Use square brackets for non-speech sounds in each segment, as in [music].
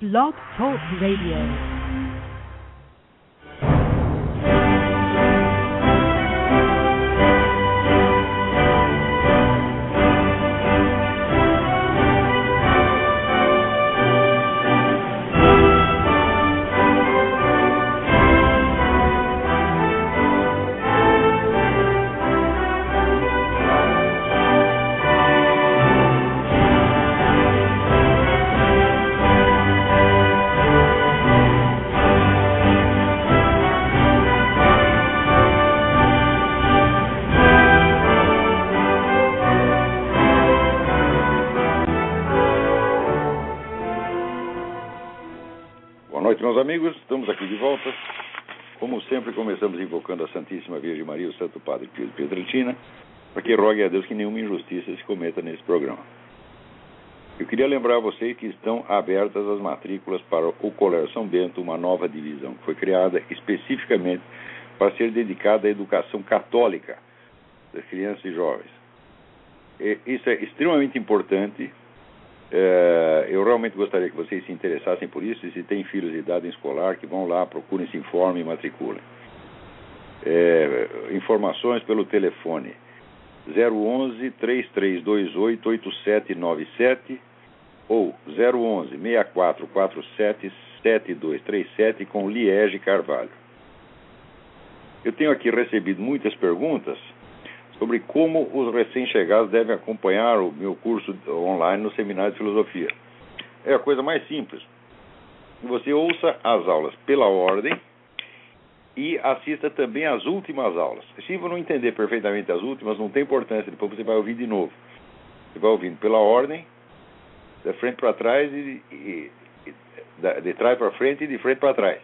Blog Talk Radio. Santo Padre Pio de Pietrelcina, para que rogue a Deus que nenhuma injustiça se cometa nesse programa. Eu queria lembrar a vocês que estão abertas as matrículas para o Colégio São Bento, uma nova divisão que foi criada especificamente para ser dedicada à educação católica das crianças e jovens. E isso é extremamente importante é, eu realmente gostaria que vocês se interessassem por isso e se tem filhos de idade escolar, que vão lá, procurem, se informem e matriculem. É, informações pelo telefone 011 3328 8797 ou 011 6447 7237 com Liege Carvalho. Eu tenho aqui recebido muitas perguntas sobre como os recém-chegados devem acompanhar o meu curso online no Seminário de Filosofia. É a coisa mais simples. Você ouça as aulas pela ordem e assista também às últimas aulas. Se você não entender perfeitamente as últimas, não tem importância, depois você vai ouvir de novo. Você vai ouvindo pela ordem, de frente para trás e, e, e de trás para frente e de frente para trás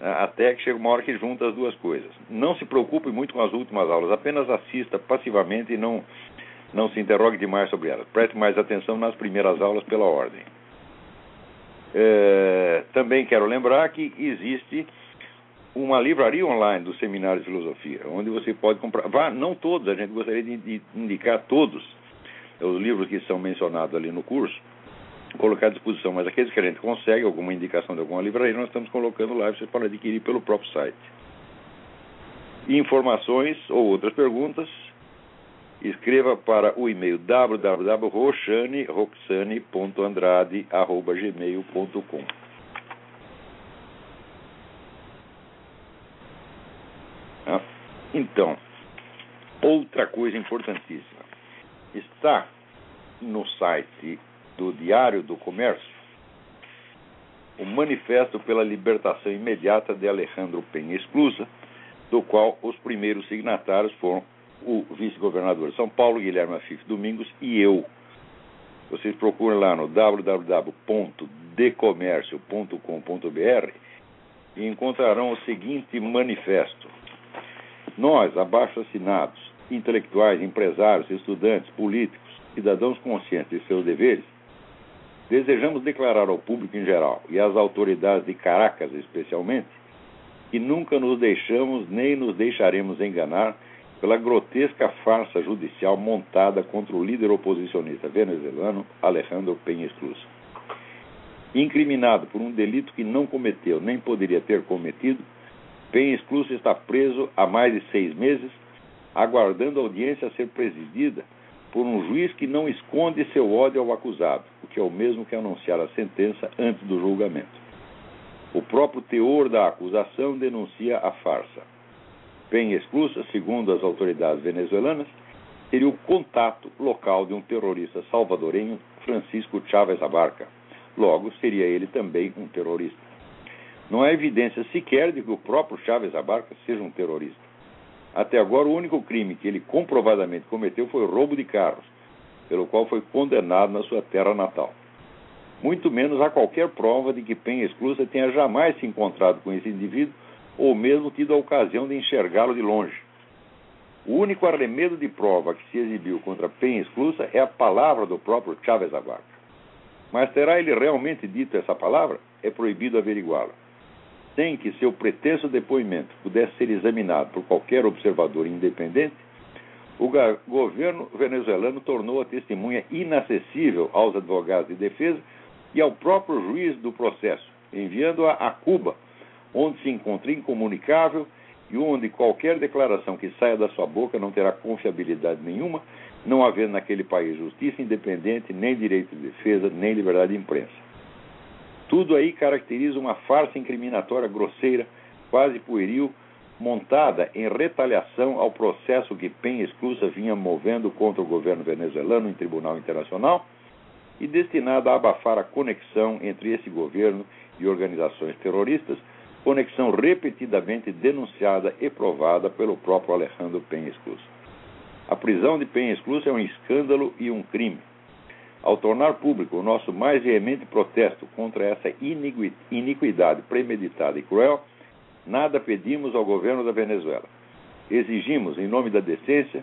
até que chega uma hora que junta as duas coisas. Não se preocupe muito com as últimas aulas, apenas assista passivamente e não, não se interrogue demais sobre elas. Preste mais atenção nas primeiras aulas pela ordem. É, também quero lembrar que existe uma livraria online do Seminário de Filosofia, onde você pode comprar. Vá, não todos, a gente gostaria de indicar todos os livros que são mencionados ali no curso colocar à disposição, mas aqueles que a gente consegue, alguma indicação de alguma livraria, nós estamos colocando lá, você pode adquirir pelo próprio site. Informações ou outras perguntas, escreva para o e-mail www.roxane.andrade.gmail.com ah, Então, outra coisa importantíssima. Está no site do Diário do Comércio, o Manifesto pela Libertação Imediata de Alejandro Penha Esclusa, do qual os primeiros signatários foram o vice-governador de São Paulo, Guilherme Afif Domingos, e eu. Vocês procuram lá no www.decomércio.com.br e encontrarão o seguinte manifesto. Nós, abaixo assinados, intelectuais, empresários, estudantes, políticos, cidadãos conscientes de seus deveres, Desejamos declarar ao público em geral e às autoridades de Caracas especialmente que nunca nos deixamos nem nos deixaremos enganar pela grotesca farsa judicial montada contra o líder oposicionista venezuelano Alejandro Penha Cruz. Incriminado por um delito que não cometeu nem poderia ter cometido, Penha Cruz está preso há mais de seis meses, aguardando a audiência a ser presidida por um juiz que não esconde seu ódio ao acusado, o que é o mesmo que anunciar a sentença antes do julgamento. O próprio teor da acusação denuncia a farsa. Bem exclusa, segundo as autoridades venezuelanas, seria o contato local de um terrorista salvadorenho, Francisco Chávez Abarca. Logo, seria ele também um terrorista. Não há evidência sequer de que o próprio Chávez Abarca seja um terrorista. Até agora, o único crime que ele comprovadamente cometeu foi o roubo de carros, pelo qual foi condenado na sua terra natal. Muito menos há qualquer prova de que Penha Exclusa tenha jamais se encontrado com esse indivíduo ou mesmo tido a ocasião de enxergá-lo de longe. O único arremedo de prova que se exibiu contra Penha Exclusa é a palavra do próprio Chávez Abaca. Mas terá ele realmente dito essa palavra? É proibido averiguá-la sem que seu pretenso depoimento pudesse ser examinado por qualquer observador independente, o governo venezuelano tornou a testemunha inacessível aos advogados de defesa e ao próprio juiz do processo, enviando-a a Cuba, onde se encontra incomunicável e onde qualquer declaração que saia da sua boca não terá confiabilidade nenhuma, não havendo naquele país justiça independente, nem direito de defesa, nem liberdade de imprensa. Tudo aí caracteriza uma farsa incriminatória grosseira, quase pueril, montada em retaliação ao processo que Penha Exclusa vinha movendo contra o governo venezuelano em tribunal internacional e destinada a abafar a conexão entre esse governo e organizações terroristas, conexão repetidamente denunciada e provada pelo próprio Alejandro Penha Exclusa. A prisão de Penha Exclusa é um escândalo e um crime. Ao tornar público o nosso mais veemente protesto contra essa iniquidade premeditada e cruel, nada pedimos ao governo da Venezuela. Exigimos, em nome da decência,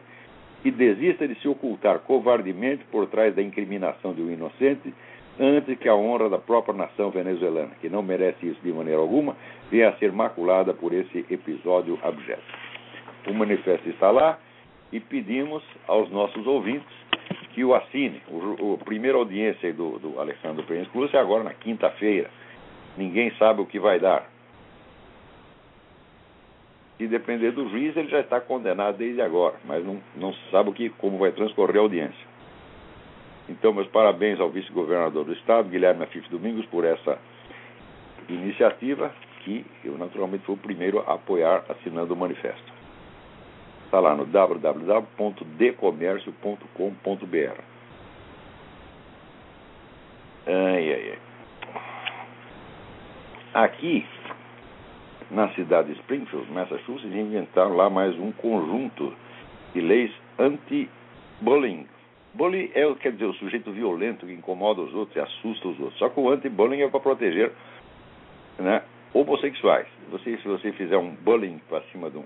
que desista de se ocultar covardemente por trás da incriminação de um inocente, antes que a honra da própria nação venezuelana, que não merece isso de maneira alguma, venha a ser maculada por esse episódio abjeto. O manifesto está lá e pedimos aos nossos ouvintes que o assine. O, a primeira audiência do, do Alessandro Pérez Cruz é agora na quinta-feira. Ninguém sabe o que vai dar. Se depender do juiz, ele já está condenado desde agora, mas não, não se sabe o que, como vai transcorrer a audiência. Então, meus parabéns ao vice-governador do Estado, Guilherme Afif Domingos, por essa iniciativa que eu, naturalmente, fui o primeiro a apoiar assinando o manifesto. Está lá no www.decomércio.com.br. Ai, ai, ai. Aqui, na cidade de Springfield, Massachusetts, inventaram lá mais um conjunto de leis anti-bullying. Bullying é, quer dizer, o sujeito violento que incomoda os outros e assusta os outros. Só que o anti-bullying é para proteger né, homossexuais. Você, se você fizer um bullying para cima de um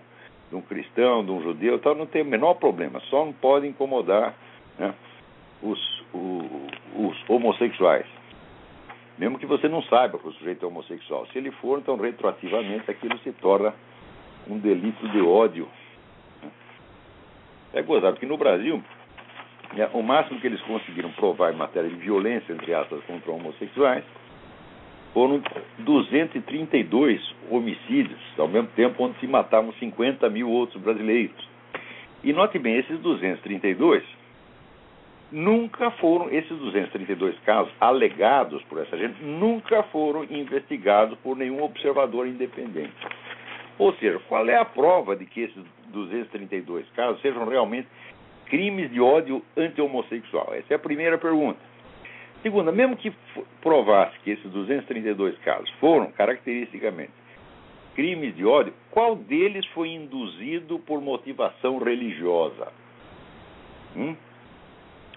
de um cristão, de um judeu, tal, não tem o menor problema, só não pode incomodar né, os, o, os homossexuais. Mesmo que você não saiba que o sujeito é homossexual. Se ele for, então retroativamente aquilo se torna um delito de ódio. É gozado, porque no Brasil, né, o máximo que eles conseguiram provar em matéria de violência, entre aspas, contra homossexuais, foram 232 homicídios, ao mesmo tempo onde se matavam 50 mil outros brasileiros. E note bem, esses 232 nunca foram, esses 232 casos alegados por essa gente, nunca foram investigados por nenhum observador independente. Ou seja, qual é a prova de que esses 232 casos sejam realmente crimes de ódio anti-homossexual? Essa é a primeira pergunta. Segunda, mesmo que provasse que esses 232 casos foram caracteristicamente crimes de ódio, qual deles foi induzido por motivação religiosa? Hum?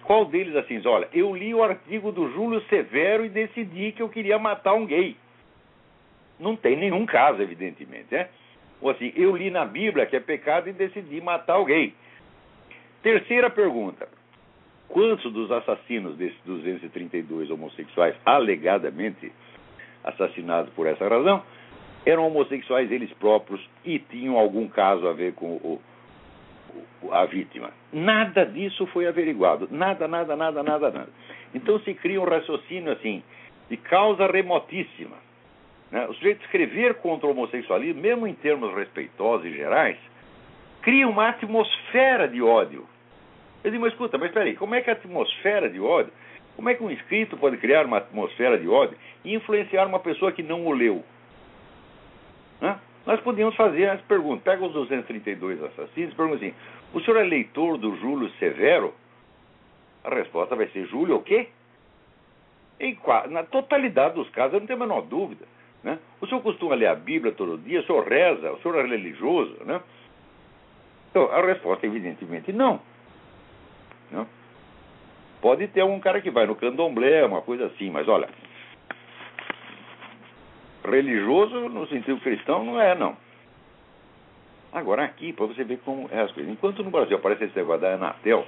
Qual deles assim, olha, eu li o artigo do Júlio Severo e decidi que eu queria matar um gay. Não tem nenhum caso, evidentemente, né? Ou assim, eu li na Bíblia que é pecado e decidi matar alguém. Terceira pergunta: quantos dos assassinos desses 232 homossexuais alegadamente assassinados por essa razão eram homossexuais eles próprios e tinham algum caso a ver com o, o, a vítima. Nada disso foi averiguado. Nada, nada, nada, nada, nada. Então se cria um raciocínio assim, de causa remotíssima. Né? O sujeito escrever contra o homossexualismo, mesmo em termos respeitosos e gerais, cria uma atmosfera de ódio eu digo, mas escuta, mas peraí, como é que a atmosfera de ódio, como é que um escrito pode criar uma atmosfera de ódio e influenciar uma pessoa que não o leu? Nós podíamos fazer as perguntas. Pega os 232 assassinos e pergunta assim: o senhor é leitor do Júlio Severo? A resposta vai ser: Júlio o quê? Em, na totalidade dos casos, eu não tenho a menor dúvida. Né? O senhor costuma ler a Bíblia todo dia? O senhor reza? O senhor é religioso? Né? Então, a resposta, evidentemente, não. Não? Pode ter algum cara que vai no candomblé, uma coisa assim, mas olha, religioso no sentido cristão não é, não. Agora aqui, para você ver como é as coisas. Enquanto no Brasil aparece esse negócio da Anatel,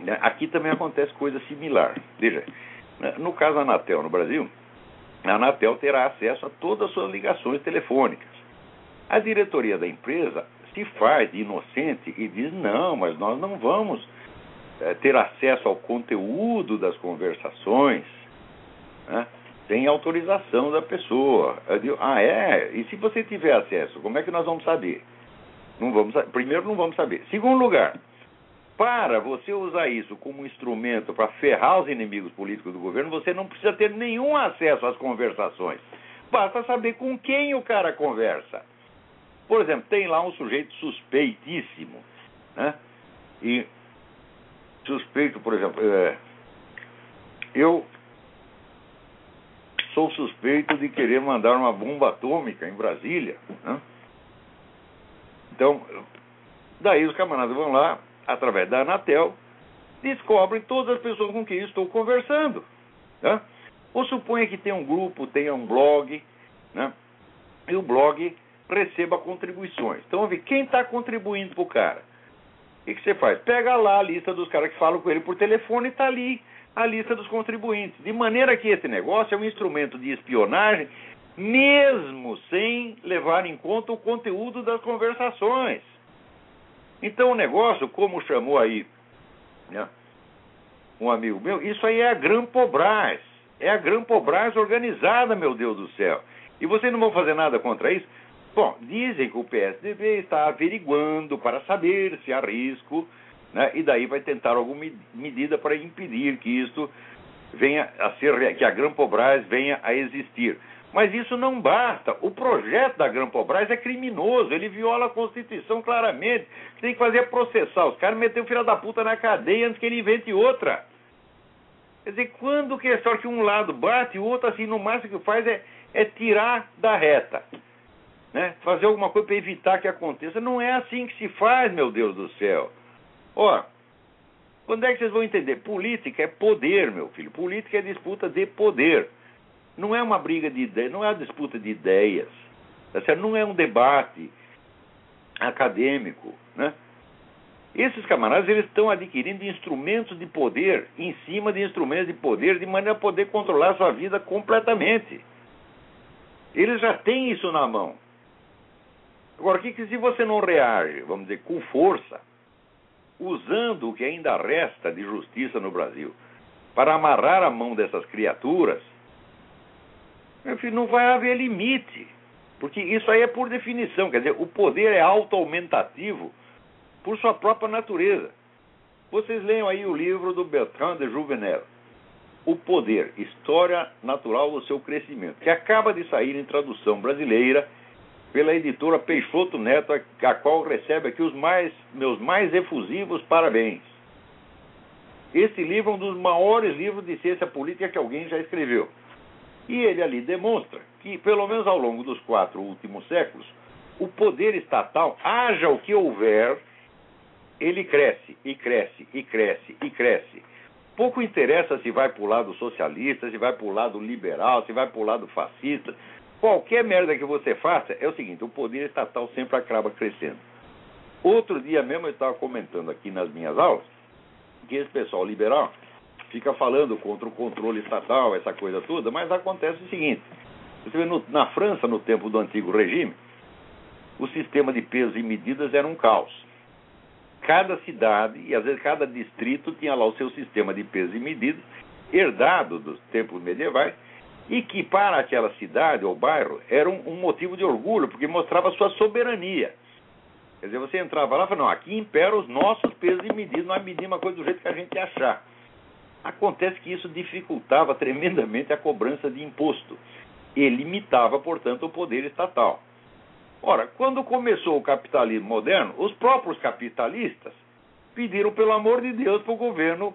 né, aqui também acontece coisa similar. Veja, né, no caso da Anatel no Brasil, a Anatel terá acesso a todas as suas ligações telefônicas. A diretoria da empresa se faz de inocente e diz: não, mas nós não vamos é, ter acesso ao conteúdo das conversações. Né? Tem autorização da pessoa. Digo, ah, é? E se você tiver acesso, como é que nós vamos saber? Não vamos, primeiro, não vamos saber. Segundo lugar, para você usar isso como instrumento para ferrar os inimigos políticos do governo, você não precisa ter nenhum acesso às conversações. Basta saber com quem o cara conversa. Por exemplo, tem lá um sujeito suspeitíssimo, né? E suspeito, por exemplo, é, eu sou suspeito de querer mandar uma bomba atômica em Brasília. Né? Então, daí os camaradas vão lá, através da Anatel, descobrem todas as pessoas com quem estou conversando. Né? Ou suponha que tem um grupo, tenha um blog, né? e o blog receba contribuições. Então, ver quem está contribuindo para o cara. O que, que, você faz? Pega lá a lista dos caras que falam com ele por telefone e está ali a lista dos contribuintes. De maneira que esse negócio é um instrumento de espionagem, mesmo sem levar em conta o conteúdo das conversações. Então o negócio, como chamou aí né, um amigo meu, isso aí é a Grampobras. É a Grampobras organizada, meu Deus do céu. E vocês não vão fazer nada contra isso? Bom, dizem que o PSDB está averiguando para saber se há risco, né, e daí vai tentar alguma medida para impedir que isto venha a ser, que a Grampobras venha a existir. Mas isso não basta. O projeto da Grampobras é criminoso, ele viola a Constituição claramente. Tem que fazer processar os caras, meter o filho da puta na cadeia antes que ele invente outra. Quer dizer, quando que é só que um lado bate, o outro, assim, no máximo que faz é, é tirar da reta. Né? Fazer alguma coisa para evitar que aconteça. Não é assim que se faz, meu Deus do céu. Ó, quando é que vocês vão entender? Política é poder, meu filho. Política é disputa de poder. Não é uma briga de ideias, não é uma disputa de ideias. Tá? Não é um debate acadêmico, né? Esses camaradas eles estão adquirindo instrumentos de poder em cima de instrumentos de poder de maneira a poder controlar a sua vida completamente. Eles já têm isso na mão. Agora, o que, que se você não reage, vamos dizer, com força, usando o que ainda resta de justiça no Brasil para amarrar a mão dessas criaturas, filho, não vai haver limite. Porque isso aí é por definição, quer dizer, o poder é auto-aumentativo por sua própria natureza. Vocês leiam aí o livro do Bertrand de Juvenel, O Poder, História Natural do Seu Crescimento, que acaba de sair em tradução brasileira pela editora Peixoto Neto, a qual recebe aqui os mais, meus mais efusivos parabéns. Esse livro é um dos maiores livros de ciência política que alguém já escreveu. E ele ali demonstra que, pelo menos ao longo dos quatro últimos séculos, o poder estatal, haja o que houver, ele cresce, e cresce, e cresce, e cresce. Pouco interessa se vai para o lado socialista, se vai para o lado liberal, se vai para o lado fascista. Qualquer merda que você faça, é o seguinte: o poder estatal sempre acaba crescendo. Outro dia mesmo eu estava comentando aqui nas minhas aulas que esse pessoal liberal fica falando contra o controle estatal, essa coisa toda, mas acontece o seguinte: você vê no, na França, no tempo do antigo regime, o sistema de pesos e medidas era um caos. Cada cidade e às vezes cada distrito tinha lá o seu sistema de pesos e medidas, herdado dos tempos medievais, e que para aquela cidade ou bairro era um, um motivo de orgulho, porque mostrava sua soberania. Quer dizer, você entrava lá e falava, não, aqui imperam os nossos pesos e medidas, nós medimos uma coisa do jeito que a gente achar. Acontece que isso dificultava tremendamente a cobrança de imposto e limitava, portanto, o poder estatal. Ora, quando começou o capitalismo moderno, os próprios capitalistas pediram, pelo amor de Deus, para o governo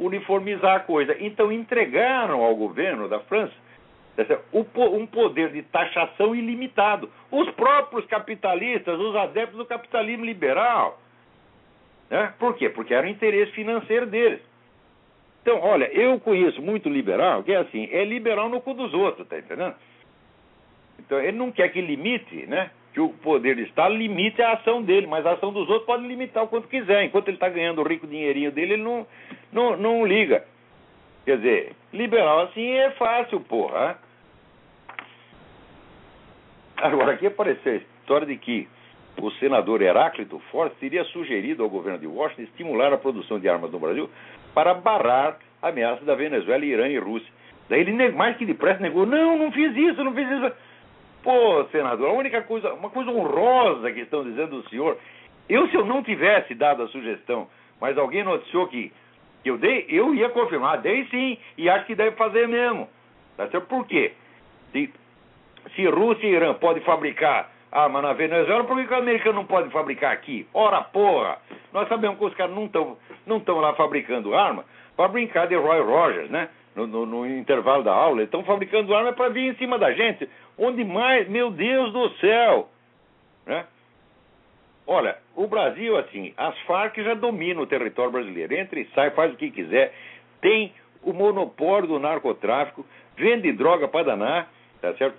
uniformizar a coisa. Então entregaram ao governo da França um poder de taxação ilimitado. Os próprios capitalistas, os adeptos do capitalismo liberal. Né? Por quê? Porque era o interesse financeiro deles. Então, olha, eu conheço muito liberal que é assim, é liberal no cu dos outros, tá entendendo? Então, ele não quer que limite, né? Que o poder do Estado limite a ação dele, mas a ação dos outros pode limitar o quanto quiser. Enquanto ele está ganhando o rico dinheirinho dele, ele não, não, não liga. Quer dizer, liberal assim é fácil, porra. Agora, aqui apareceu a história de que o senador Heráclito Forte teria sugerido ao governo de Washington estimular a produção de armas no Brasil para barrar ameaças da Venezuela, Irã e Rússia. Daí ele, mais que depressa, negou: não, não fiz isso, não fiz isso. Pô, senador, a única coisa, uma coisa honrosa que estão dizendo do senhor. Eu, se eu não tivesse dado a sugestão, mas alguém noticiou que, eu dei, eu ia confirmar, dei sim, e acho que deve fazer mesmo. Tá certo? Por quê? Se, se Rússia e Irã podem fabricar arma na Venezuela, por que, que o americano não pode fabricar aqui? Ora, porra! Nós sabemos que os caras não estão não lá fabricando arma para brincar de Roy Rogers, né? No, no, no intervalo da aula. Estão fabricando arma para vir em cima da gente. Onde mais? Meu Deus do céu! Né? Olha, o Brasil, assim, as Farc já dominam o território brasileiro. Entra e sai, faz o que quiser. Tem o monopólio do narcotráfico, vende droga para danar, tá certo?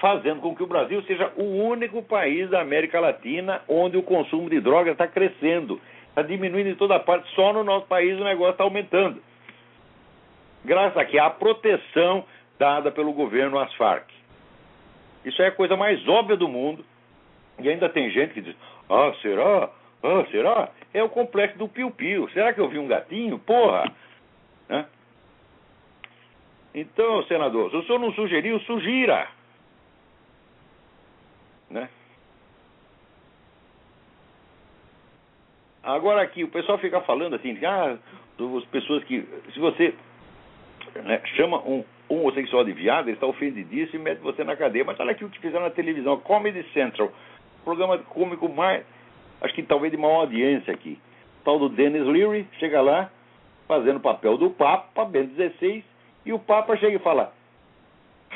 Fazendo com que o Brasil seja o único país da América Latina onde o consumo de droga está crescendo. Está diminuindo em toda parte, só no nosso país o negócio está aumentando. Graças a que a proteção dada pelo governo às Farc. Isso é a coisa mais óbvia do mundo. E ainda tem gente que diz: Ah, será? Ah, será? É o complexo do piu-piu. Será que eu vi um gatinho? Porra! Né? Então, senador, se o senhor não sugeriu, sugira. Né? Agora aqui, o pessoal fica falando assim, ah, as pessoas que. Se você né, chama um homossexual de viado, ele está ofendidíssimo e mete você na cadeia. Mas olha aqui o que fizeram na televisão, Comedy Central, programa cômico mais, acho que talvez de maior audiência aqui. O tal do Dennis Leary chega lá, fazendo o papel do Papa, Bento XVI, e o Papa chega e fala: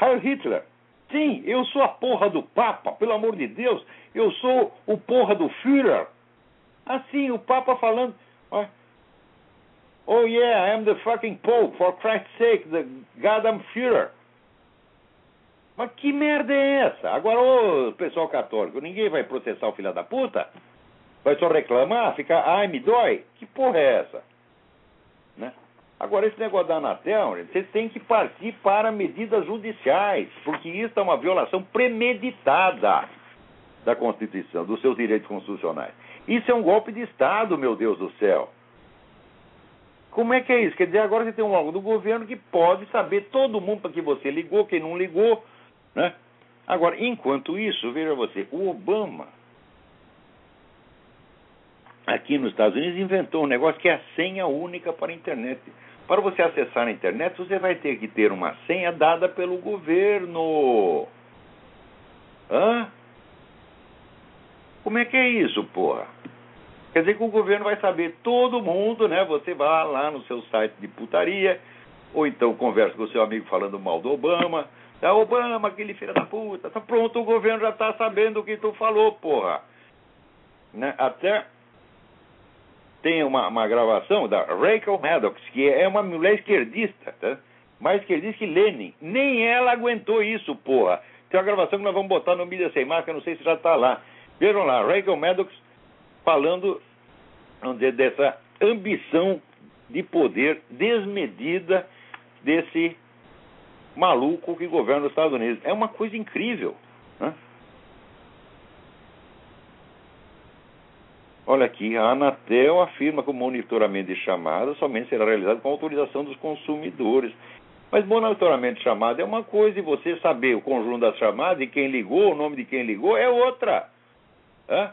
Heil Hitler, sim, eu sou a porra do Papa, pelo amor de Deus, eu sou o porra do Führer. Assim, o Papa falando. Oh yeah, I am the fucking Pope, for Christ's sake, the goddamn Führer. Mas que merda é essa? Agora, ô pessoal católico, ninguém vai processar o filho da puta? Vai só reclamar, ficar, ai, me dói? Que porra é essa? Né? Agora, esse negócio da Anatel, vocês têm que partir para medidas judiciais, porque isso é uma violação premeditada da Constituição, dos seus direitos constitucionais. Isso é um golpe de Estado, meu Deus do céu. Como é que é isso? Quer dizer, agora você tem um órgão do governo que pode saber todo mundo para que você ligou, quem não ligou, né? Agora, enquanto isso, veja você, o Obama, aqui nos Estados Unidos, inventou um negócio que é a senha única para a internet. Para você acessar a internet, você vai ter que ter uma senha dada pelo governo. Hã? Como é que é isso, porra? Quer dizer que o governo vai saber todo mundo, né? Você vai lá no seu site de putaria, ou então conversa com o seu amigo falando mal do Obama, é Obama, aquele filho da puta. Tá pronto, o governo já tá sabendo o que tu falou, porra. Né? Até tem uma, uma gravação da Rachel Maddox, que é uma mulher esquerdista, tá? mais esquerdista que Lenin. Nem ela aguentou isso, porra. Tem uma gravação que nós vamos botar no Mídia Sem Máscara, não sei se já está lá. Vejam lá, Rachel Maddox falando vamos dizer, dessa ambição de poder desmedida desse maluco que governa os Estados Unidos. É uma coisa incrível. Né? Olha aqui, a Anatel afirma que o monitoramento de chamadas somente será realizado com autorização dos consumidores. Mas monitoramento de chamada é uma coisa e você saber o conjunto das chamadas e quem ligou, o nome de quem ligou é outra. Hã?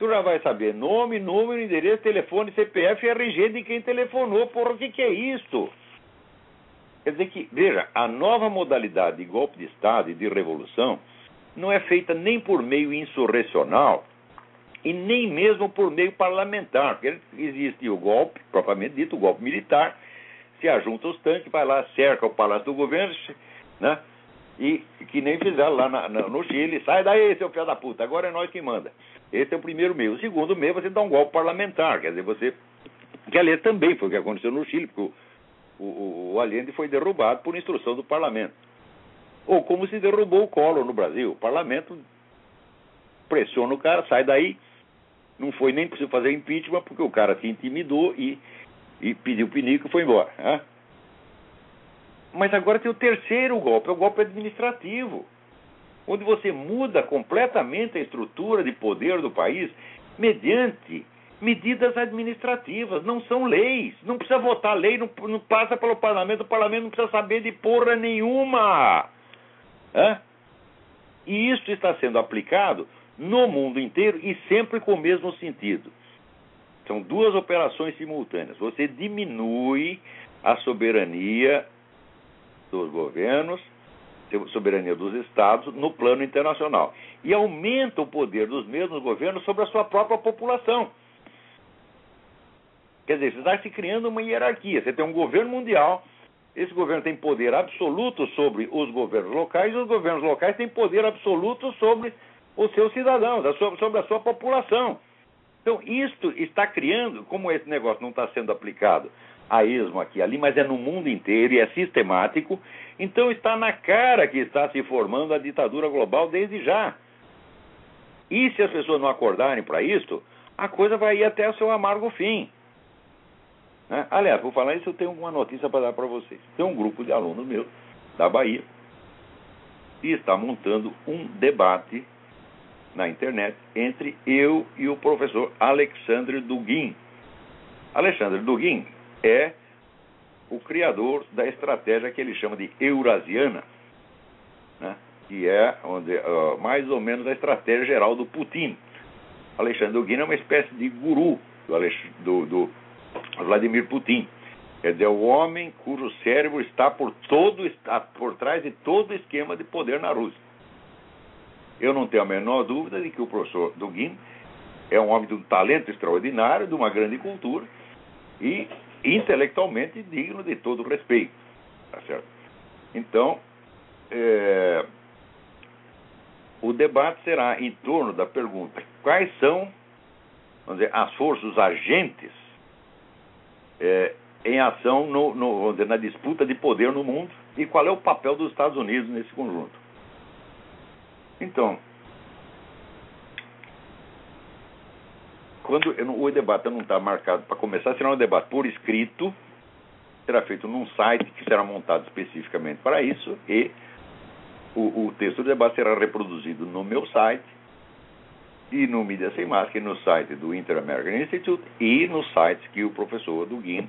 Tu já vai saber nome, número, endereço, telefone, CPF e RG de quem telefonou. Porra, o que, que é isso? Quer dizer que, veja, a nova modalidade de golpe de Estado e de revolução não é feita nem por meio insurrecional e nem mesmo por meio parlamentar. Porque existe o golpe, propriamente dito, o golpe militar, se ajunta os tanques, vai lá, cerca o palácio do governo, né? E que nem fizeram lá na, na, no Chile, sai daí, seu filho da puta, agora é nós que manda. Esse é o primeiro meio. O segundo meio, você dá um golpe parlamentar, quer dizer, você. Que ali também foi o que aconteceu no Chile, porque o, o Allende foi derrubado por instrução do parlamento. Ou como se derrubou o Collor no Brasil. O parlamento pressiona o cara, sai daí. Não foi nem preciso fazer impeachment, porque o cara se intimidou e, e pediu pinico e foi embora. Né? Mas agora tem o terceiro golpe, é o golpe administrativo, onde você muda completamente a estrutura de poder do país mediante medidas administrativas, não são leis. Não precisa votar lei, não, não passa pelo parlamento, o parlamento não precisa saber de porra nenhuma. Hã? E isso está sendo aplicado no mundo inteiro e sempre com o mesmo sentido. São duas operações simultâneas. Você diminui a soberania dos governos, soberania dos estados no plano internacional e aumenta o poder dos mesmos governos sobre a sua própria população. Quer dizer, está se criando uma hierarquia. Você tem um governo mundial, esse governo tem poder absoluto sobre os governos locais, e os governos locais têm poder absoluto sobre os seus cidadãos, sobre a sua população. Então, isto está criando, como esse negócio não está sendo aplicado a esmo aqui ali, mas é no mundo inteiro e é sistemático, então está na cara que está se formando a ditadura global desde já. E se as pessoas não acordarem para isto, a coisa vai ir até o seu amargo fim. Né? Aliás, por falar isso, eu tenho uma notícia para dar para vocês. Tem um grupo de alunos meus da Bahia e está montando um debate na internet entre eu e o professor Alexandre Dugin. Alexandre Dugin é o criador da estratégia que ele chama de eurasiana, né? que é onde, uh, mais ou menos a estratégia geral do Putin. Alexandre Dugin é uma espécie de guru do, do, do Vladimir Putin. Quer dizer, o homem cujo cérebro está por, todo, está por trás de todo o esquema de poder na Rússia. Eu não tenho a menor dúvida de que o professor Dugin é um homem de um talento extraordinário, de uma grande cultura e intelectualmente digno de todo respeito. Tá certo? Então, é, o debate será em torno da pergunta: quais são vamos dizer, as forças, agentes é, em ação no, no, na disputa de poder no mundo e qual é o papel dos Estados Unidos nesse conjunto. Então, quando o debate não está marcado para começar, será um debate por escrito, será feito num site que será montado especificamente para isso e o, o texto do debate será reproduzido no meu site e no Mídia Sem Máscara, no site do Inter-American Institute e nos sites que o professor Dugin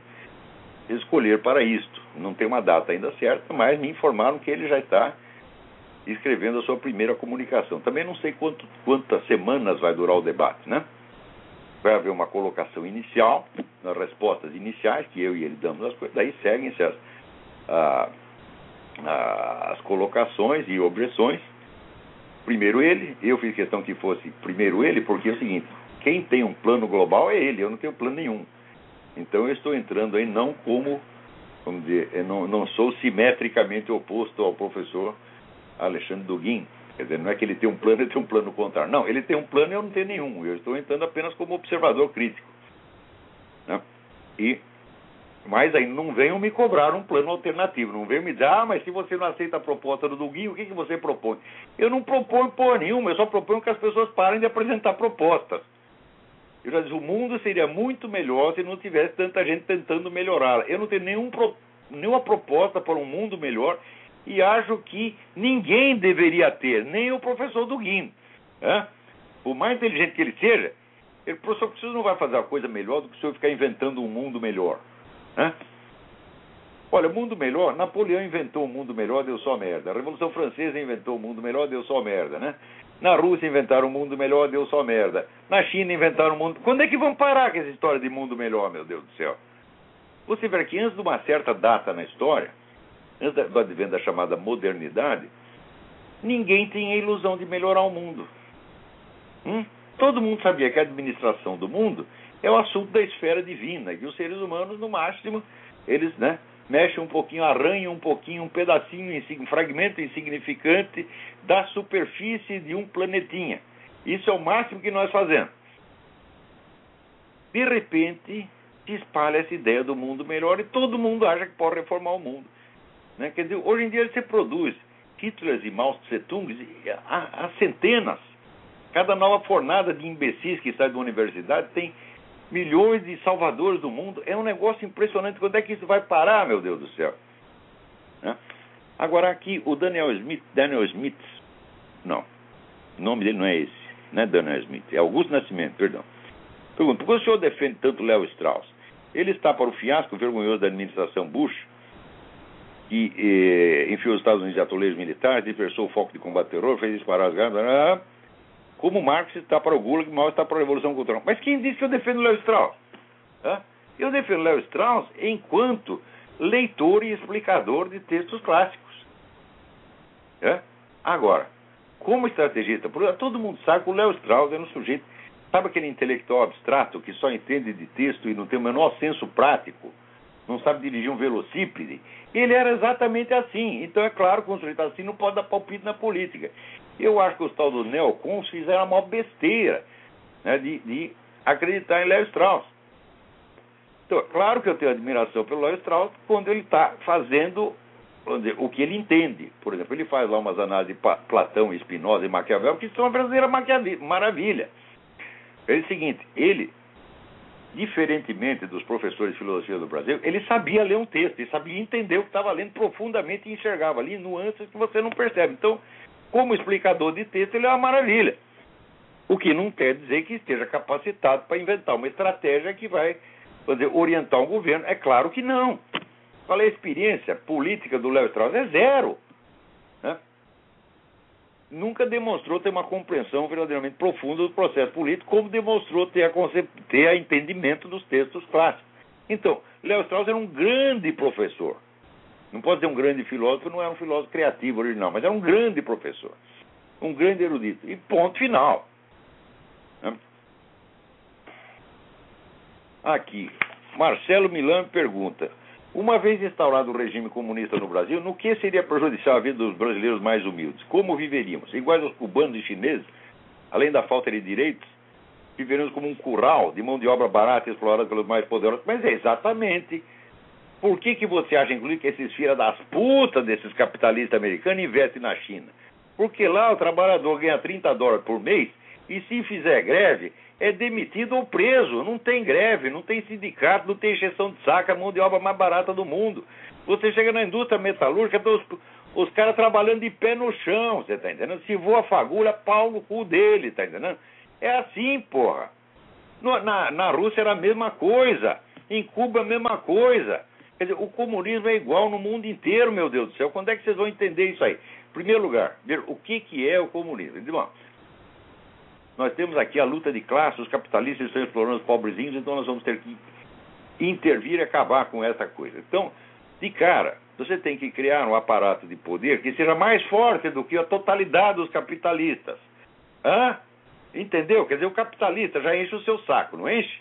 escolher para isto. Não tem uma data ainda certa, mas me informaram que ele já está escrevendo a sua primeira comunicação. Também não sei quanto, quantas semanas vai durar o debate, né? Vai haver uma colocação inicial, nas respostas iniciais, que eu e ele damos as coisas, daí seguem-se as, a, a, as colocações e objeções, primeiro ele, eu fiz questão que fosse primeiro ele, porque é o seguinte: quem tem um plano global é ele, eu não tenho plano nenhum. Então eu estou entrando aí não como, vamos dizer, eu não, não sou simetricamente oposto ao professor Alexandre Dugin. Quer dizer, não é que ele tem um plano e tem um plano contrário. Não, ele tem um plano e eu não tenho nenhum. Eu estou entrando apenas como observador crítico. Né? E mas aí não venham me cobrar um plano alternativo. Não venham me dizer, ah, mas se você não aceita a proposta do Duguinho, o que, que você propõe? Eu não proponho porra nenhuma, eu só proponho que as pessoas parem de apresentar propostas. Eu já disse, o mundo seria muito melhor se não tivesse tanta gente tentando melhorá-la. Eu não tenho nenhum, nenhuma proposta para um mundo melhor e acho que ninguém deveria ter, nem o professor Duguin. Né? Por mais inteligente que ele seja, ele, professor, o senhor não vai fazer a coisa melhor do que o senhor ficar inventando um mundo melhor. Né? Olha, mundo melhor, Napoleão inventou um mundo melhor, deu só merda. A Revolução Francesa inventou um mundo melhor, deu só merda, né? Na Rússia inventaram um mundo melhor, deu só merda. Na China inventaram um mundo. Quando é que vão parar com essa história de mundo melhor, meu Deus do céu? Você vê que antes de uma certa data na história, antes do advento da chamada modernidade, ninguém tinha a ilusão de melhorar o mundo. Hum? Todo mundo sabia que a administração do mundo é o assunto da esfera divina, que os seres humanos, no máximo, eles né, mexem um pouquinho, arranham um pouquinho, um pedacinho, um fragmento insignificante da superfície de um planetinha. Isso é o máximo que nós fazemos. De repente, se espalha essa ideia do mundo melhor e todo mundo acha que pode reformar o mundo. Né? Quer dizer, hoje em dia se produz Hitlers e Mao Tse-tung há, há centenas. Cada nova fornada de imbecis que sai da universidade tem milhões de salvadores do mundo. É um negócio impressionante. Quando é que isso vai parar, meu Deus do céu? Né? Agora aqui, o Daniel Smith, Daniel Smith, não, o nome dele não é esse, não é Daniel Smith, é Augusto Nascimento, perdão. Pergunto, por que o senhor defende tanto Léo Strauss? Ele está para o fiasco vergonhoso da administração Bush, que eh, enfiou os Estados Unidos em atoleiros militares, dispersou o foco de combate ao terror, fez disparar as garras, como Marx está para o Gulag, Mao está para a Revolução Cultural. Mas quem disse que eu defendo Léo Strauss? Eu defendo Léo Strauss enquanto leitor e explicador de textos clássicos. Agora, como estrategista, todo mundo sabe que o Léo Strauss é um sujeito, sabe aquele intelectual abstrato que só entende de texto e não tem o menor senso prático, não sabe dirigir um velocípede? Ele era exatamente assim. Então, é claro, que um sujeito assim não pode dar palpite na política. Eu acho que os tal dos neocons fizeram a maior besteira né, de, de acreditar em Léo Strauss. Então, é claro que eu tenho admiração pelo Léo Strauss quando ele está fazendo dizer, o que ele entende. Por exemplo, ele faz lá umas análises de Platão, Spinoza e Maquiavel que são uma verdadeira maravilha. É o seguinte, ele, diferentemente dos professores de filosofia do Brasil, ele sabia ler um texto, ele sabia entender o que estava lendo profundamente e enxergava ali nuances que você não percebe. Então, como explicador de texto, ele é uma maravilha. O que não quer dizer que esteja capacitado para inventar uma estratégia que vai dizer, orientar um governo. É claro que não. Qual é a experiência política do Léo Strauss? É zero. Nunca demonstrou ter uma compreensão verdadeiramente profunda do processo político, como demonstrou ter a, ter a entendimento dos textos clássicos. Então, Léo Strauss era um grande professor. Não pode ser um grande filósofo, não é um filósofo criativo original, mas era um grande professor, um grande erudito. E ponto final. Aqui, Marcelo Milan pergunta: uma vez instaurado o regime comunista no Brasil, no que seria prejudicial a vida dos brasileiros mais humildes? Como viveríamos? Iguais aos cubanos e chineses, além da falta de direitos, viveríamos como um curral de mão de obra barata explorada pelos mais poderosos? Mas é exatamente. Por que, que você acha, inclusive, que esses filhos das putas desses capitalistas americanos investem na China? Porque lá o trabalhador ganha 30 dólares por mês e se fizer greve, é demitido ou preso. Não tem greve, não tem sindicato, não tem injeção de saca, mão de obra mais barata do mundo. Você chega na indústria metalúrgica, estão os, os caras trabalhando de pé no chão, você tá entendendo? Se voa fagulha, pau no cu dele, tá entendendo? É assim, porra. No, na, na Rússia era a mesma coisa, em Cuba a mesma coisa. Quer dizer, o comunismo é igual no mundo inteiro, meu Deus do céu. Quando é que vocês vão entender isso aí? Em primeiro lugar, o que, que é o comunismo. Bom, nós temos aqui a luta de classes, os capitalistas estão explorando os pobrezinhos, então nós vamos ter que intervir e acabar com essa coisa. Então, de cara, você tem que criar um aparato de poder que seja mais forte do que a totalidade dos capitalistas. Hã? Entendeu? Quer dizer, o capitalista já enche o seu saco, não enche?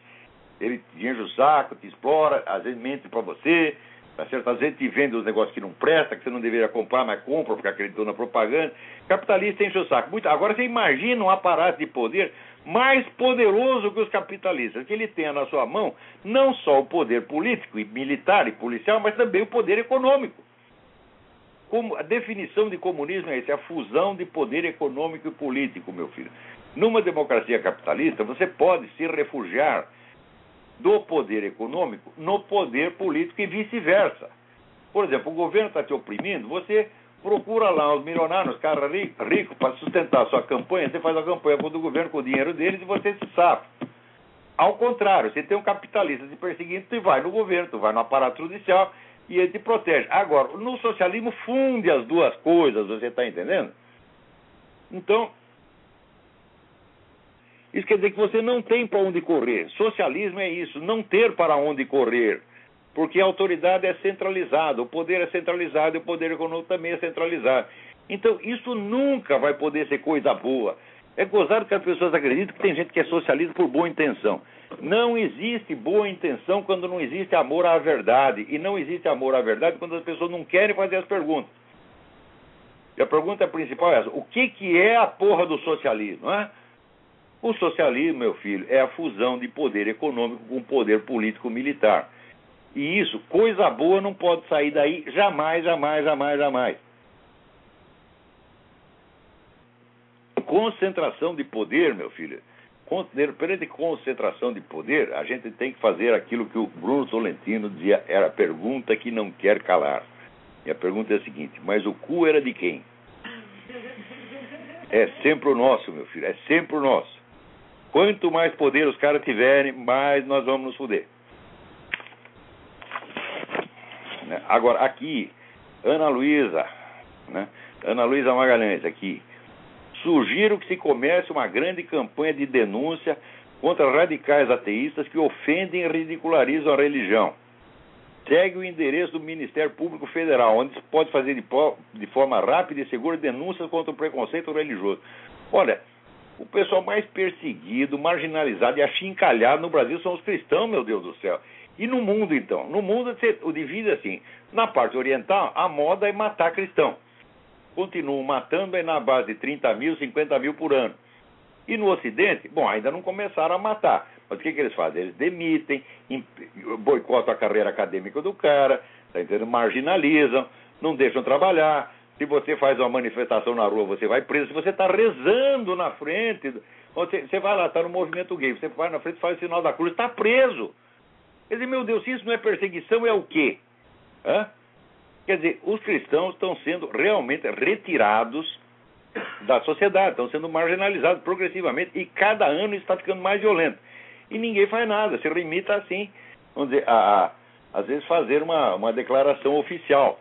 Ele enche o saco, te explora, às vezes mente para você, Tá certo? Às vezes te vende os negócios que não presta, que você não deveria comprar, mas compra porque acreditou na propaganda. Capitalista enche o saco. Muito... Agora você imagina um aparato de poder mais poderoso que os capitalistas, que ele tenha na sua mão não só o poder político e militar e policial, mas também o poder econômico. Como a definição de comunismo é essa, é a fusão de poder econômico e político, meu filho. Numa democracia capitalista, você pode se refugiar do poder econômico no poder político e vice-versa. Por exemplo, o governo está te oprimindo, você procura lá os milionários, os caras ricos, para sustentar a sua campanha, você faz a campanha contra o governo com o dinheiro deles e você se safa. Ao contrário, você tem um capitalista te perseguindo, tu vai no governo, tu vai no aparato judicial e ele te protege. Agora, no socialismo funde as duas coisas, você está entendendo? Então, isso quer dizer que você não tem para onde correr. Socialismo é isso, não ter para onde correr. Porque a autoridade é centralizada, o poder é centralizado e o poder econômico também é centralizado. Então, isso nunca vai poder ser coisa boa. É gozado que as pessoas acreditam que tem gente que é socialista por boa intenção. Não existe boa intenção quando não existe amor à verdade. E não existe amor à verdade quando as pessoas não querem fazer as perguntas. E a pergunta principal é essa: o que, que é a porra do socialismo? Não é? O socialismo, meu filho, é a fusão de poder econômico com poder político-militar. E isso, coisa boa, não pode sair daí jamais, jamais, jamais, jamais. Concentração de poder, meu filho. Perante concentração de poder, a gente tem que fazer aquilo que o Bruno Tolentino dizia, era a pergunta que não quer calar. E a pergunta é a seguinte: mas o cu era de quem? É sempre o nosso, meu filho, é sempre o nosso. Quanto mais poder os caras tiverem, mais nós vamos nos fuder. Né? Agora, aqui, Ana Luísa, né? Ana Luísa Magalhães, aqui. Sugiro que se comece uma grande campanha de denúncia contra radicais ateístas que ofendem e ridicularizam a religião. Segue o endereço do Ministério Público Federal, onde se pode fazer de, de forma rápida e segura denúncias contra o preconceito religioso. Olha, o pessoal mais perseguido, marginalizado e achincalhado no Brasil são os cristãos, meu Deus do céu. E no mundo, então? No mundo, o divide assim. Na parte oriental, a moda é matar cristão. Continuam matando aí na base de 30 mil, 50 mil por ano. E no Ocidente, bom, ainda não começaram a matar. Mas o que, que eles fazem? Eles demitem, boicotam a carreira acadêmica do cara, tá entendendo? marginalizam, não deixam trabalhar, se você faz uma manifestação na rua, você vai preso. Se você está rezando na frente, você, você vai lá, está no movimento gay, você vai na frente faz o sinal da cruz, está preso. Quer dizer, meu Deus, se isso não é perseguição, é o quê? Hã? Quer dizer, os cristãos estão sendo realmente retirados da sociedade, estão sendo marginalizados progressivamente e cada ano está ficando mais violento. E ninguém faz nada, se limita assim, vamos dizer, a, a às vezes fazer uma, uma declaração oficial.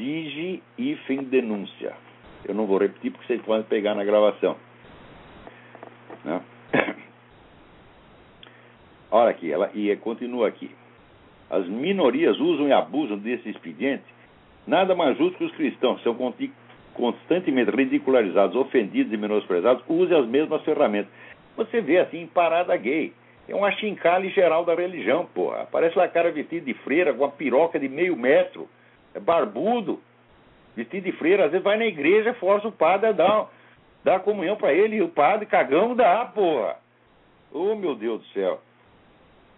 Digi hífen denúncia. Eu não vou repetir porque vocês podem pegar na gravação. Né? [coughs] Olha aqui, ela e continua aqui. As minorias usam e abusam desse expediente, nada mais justo que os cristãos, são constantemente ridicularizados, ofendidos e menosprezados, usem as mesmas ferramentas. Você vê assim, parada gay. É um achincalhe geral da religião, porra. Parece lá cara vestido de freira com uma piroca de meio metro é barbudo, vestido de freira, às vezes vai na igreja, força o padre a dar, dar comunhão para ele, e o padre cagão dá, porra. Oh, meu Deus do céu.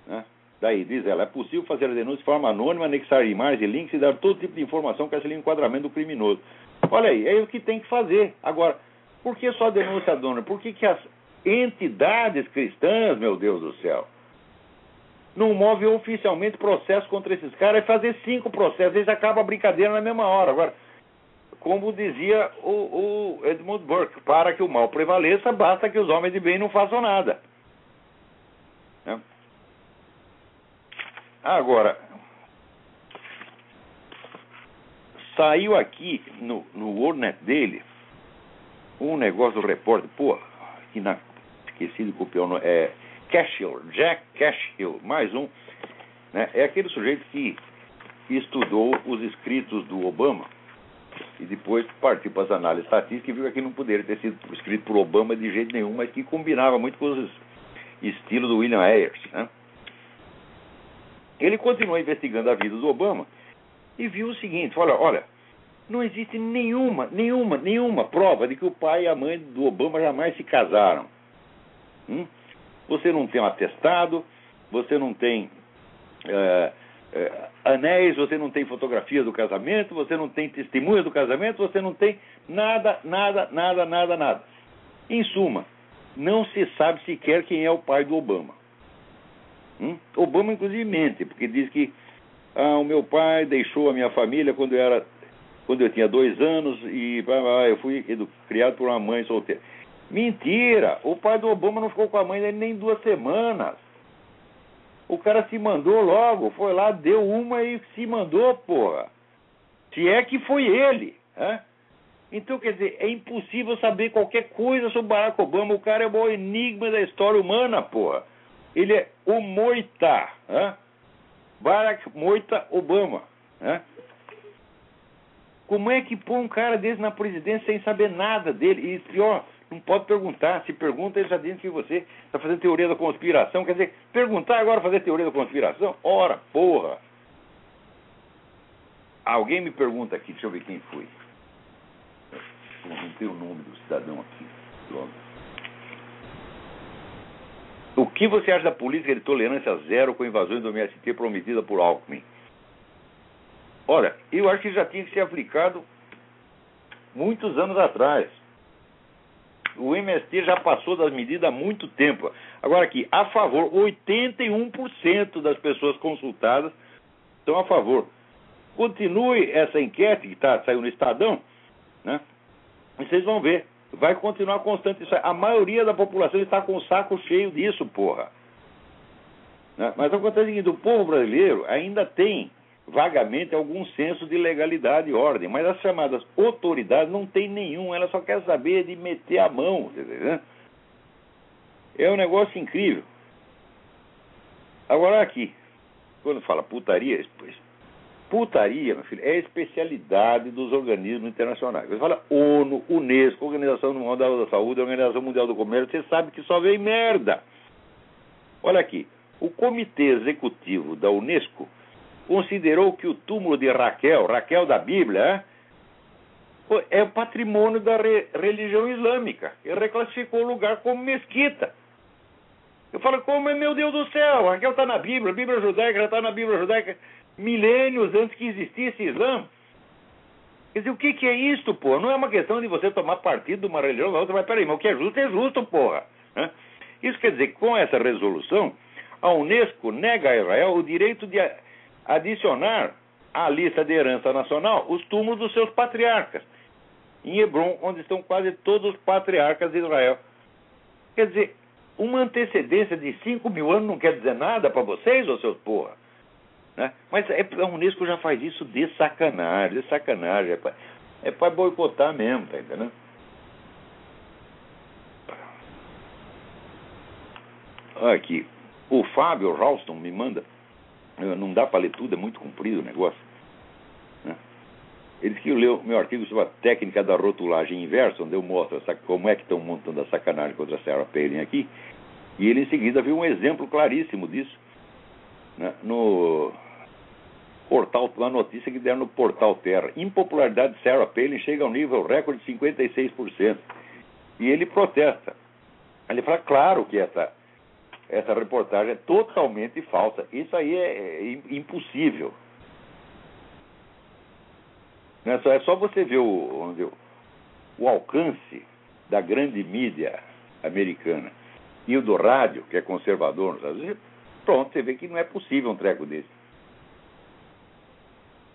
Né? Daí, diz ela, é possível fazer a denúncia de forma anônima, anexar imagens e links e dar todo tipo de informação que o enquadramento do criminoso. Olha aí, é o que tem que fazer. Agora, por que só denúncia anônima? Por que, que as entidades cristãs, meu Deus do céu, não move oficialmente processo contra esses caras, é fazer cinco processos, eles acabam a brincadeira na mesma hora. Agora, como dizia o, o Edmund Burke, para que o mal prevaleça, basta que os homens de bem não façam nada. Né? Agora, saiu aqui no, no WordNet dele um negócio do repórter, pô, que na, esqueci de copiar o nome, é Cashill, Jack Cashill, mais um, né, é aquele sujeito que estudou os escritos do Obama e depois partiu para as análises estatísticas e viu que não poderia ter sido escrito por Obama de jeito nenhum, mas que combinava muito com os estilos do William Ayers. Né? Ele continuou investigando a vida do Obama e viu o seguinte: olha, olha, não existe nenhuma, nenhuma, nenhuma prova de que o pai e a mãe do Obama jamais se casaram. Hum? Você não tem um atestado, você não tem é, é, anéis, você não tem fotografia do casamento, você não tem testemunha do casamento, você não tem nada, nada, nada, nada, nada. Em suma, não se sabe sequer quem é o pai do Obama. Hum? Obama, inclusive, mente, porque diz que ah, o meu pai deixou a minha família quando eu, era, quando eu tinha dois anos e eu fui criado por uma mãe solteira. Mentira! O pai do Obama não ficou com a mãe dele nem duas semanas. O cara se mandou logo, foi lá, deu uma e se mandou, porra. Se é que foi ele. Né? Então, quer dizer, é impossível saber qualquer coisa sobre Barack Obama. O cara é o enigma da história humana, porra. Ele é o Moita. Né? Barack Moita Obama. Né? Como é que põe um cara desse na presidência sem saber nada dele? E pior, não pode perguntar. Se pergunta, ele já diz que você está fazendo teoria da conspiração. Quer dizer, perguntar agora fazer teoria da conspiração? Ora, porra! Alguém me pergunta aqui, deixa eu ver quem foi. Não tem o nome do cidadão aqui. Pronto. O que você acha da política de tolerância zero com invasões do MST prometida por Alckmin? Olha, eu acho que já tinha que ser aplicado muitos anos atrás. O MST já passou das medidas há muito tempo. Agora aqui, a favor, 81% das pessoas consultadas estão a favor. Continue essa enquete que tá, saiu no Estadão, né? E vocês vão ver. Vai continuar constante isso. A maioria da população está com o saco cheio disso, porra. Né? Mas acontece seguinte, o povo brasileiro ainda tem vagamente algum senso de legalidade e ordem, mas as chamadas autoridades não tem nenhum, ela só quer saber de meter a mão, né? É um negócio incrível. Agora aqui, quando fala putaria, putaria, meu filho, é a especialidade dos organismos internacionais. Você fala ONU, Unesco, Organização Mundial da Saúde, Organização Mundial do Comércio, você sabe que só vem merda. Olha aqui, o Comitê Executivo da Unesco considerou que o túmulo de Raquel, Raquel da Bíblia, é patrimônio da re religião islâmica e reclassificou o lugar como mesquita. Eu falo, como é meu Deus do céu? Raquel está na Bíblia, a Bíblia judaica já está na Bíblia judaica milênios antes que existisse Islã. Quer dizer, o que, que é isto, pô? Não é uma questão de você tomar partido de uma religião ou outra, mas peraí, mas o que é justo é justo, porra. Isso quer dizer que com essa resolução, a Unesco nega a Israel o direito de adicionar à lista de herança nacional os túmulos dos seus patriarcas, em Hebron, onde estão quase todos os patriarcas de Israel. Quer dizer, uma antecedência de 5 mil anos não quer dizer nada para vocês, ô seus porra? Né? Mas é, a Unesco já faz isso de sacanagem, de sacanagem. É para é boicotar mesmo, tá entendendo? Aqui, o Fábio Ralston me manda não dá para ler tudo, é muito comprido o negócio. Né? Ele disse que leu meu artigo sobre a técnica da rotulagem inversa, onde eu mostro essa, como é que estão montando a sacanagem contra a Sarah Palin aqui. E ele em seguida viu um exemplo claríssimo disso né? no portal, uma notícia que deram no portal Terra. Impopularidade de Sarah Palin chega ao nível recorde de 56%. E ele protesta. Ele fala, claro que essa essa reportagem é totalmente falsa. Isso aí é, é impossível. É, só, é só você ver o, o, o alcance da grande mídia americana e o do rádio, que é conservador nos Estados Unidos, pronto, você vê que não é possível um treco desse.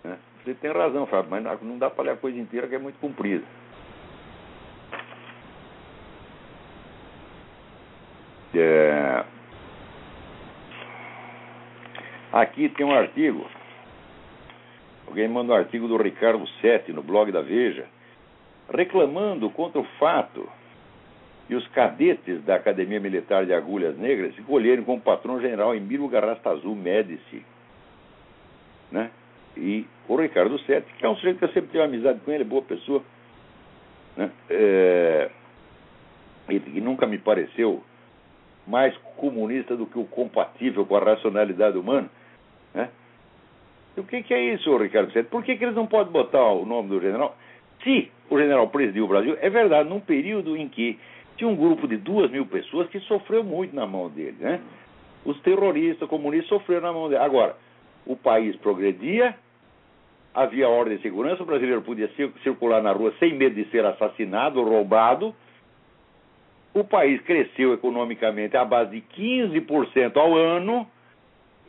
Né? Você tem razão, Fábio, mas não dá para ler a coisa inteira que é muito comprida. É, Aqui tem um artigo. Alguém manda um artigo do Ricardo Sete no blog da Veja, reclamando contra o fato de os cadetes da Academia Militar de Agulhas Negras se como patrão-general Emílio Garrastazu Médici. Né? E o Ricardo Sete, que é um sujeito que eu sempre tive amizade com ele, boa pessoa, né? É, e que nunca me pareceu mais comunista do que o compatível com a racionalidade humana. O que, que, é isso, Ricardo? Por que, que eles não podem botar o nome do general? Se o general presidiu o Brasil, é verdade, num período em que tinha um grupo de duas mil pessoas que sofreu muito na mão dele. Né? Os terroristas, comunistas sofreram na mão dele. Agora, o país progredia, havia ordem de segurança, o brasileiro podia circular na rua sem medo de ser assassinado ou roubado. O país cresceu economicamente à base de 15% ao ano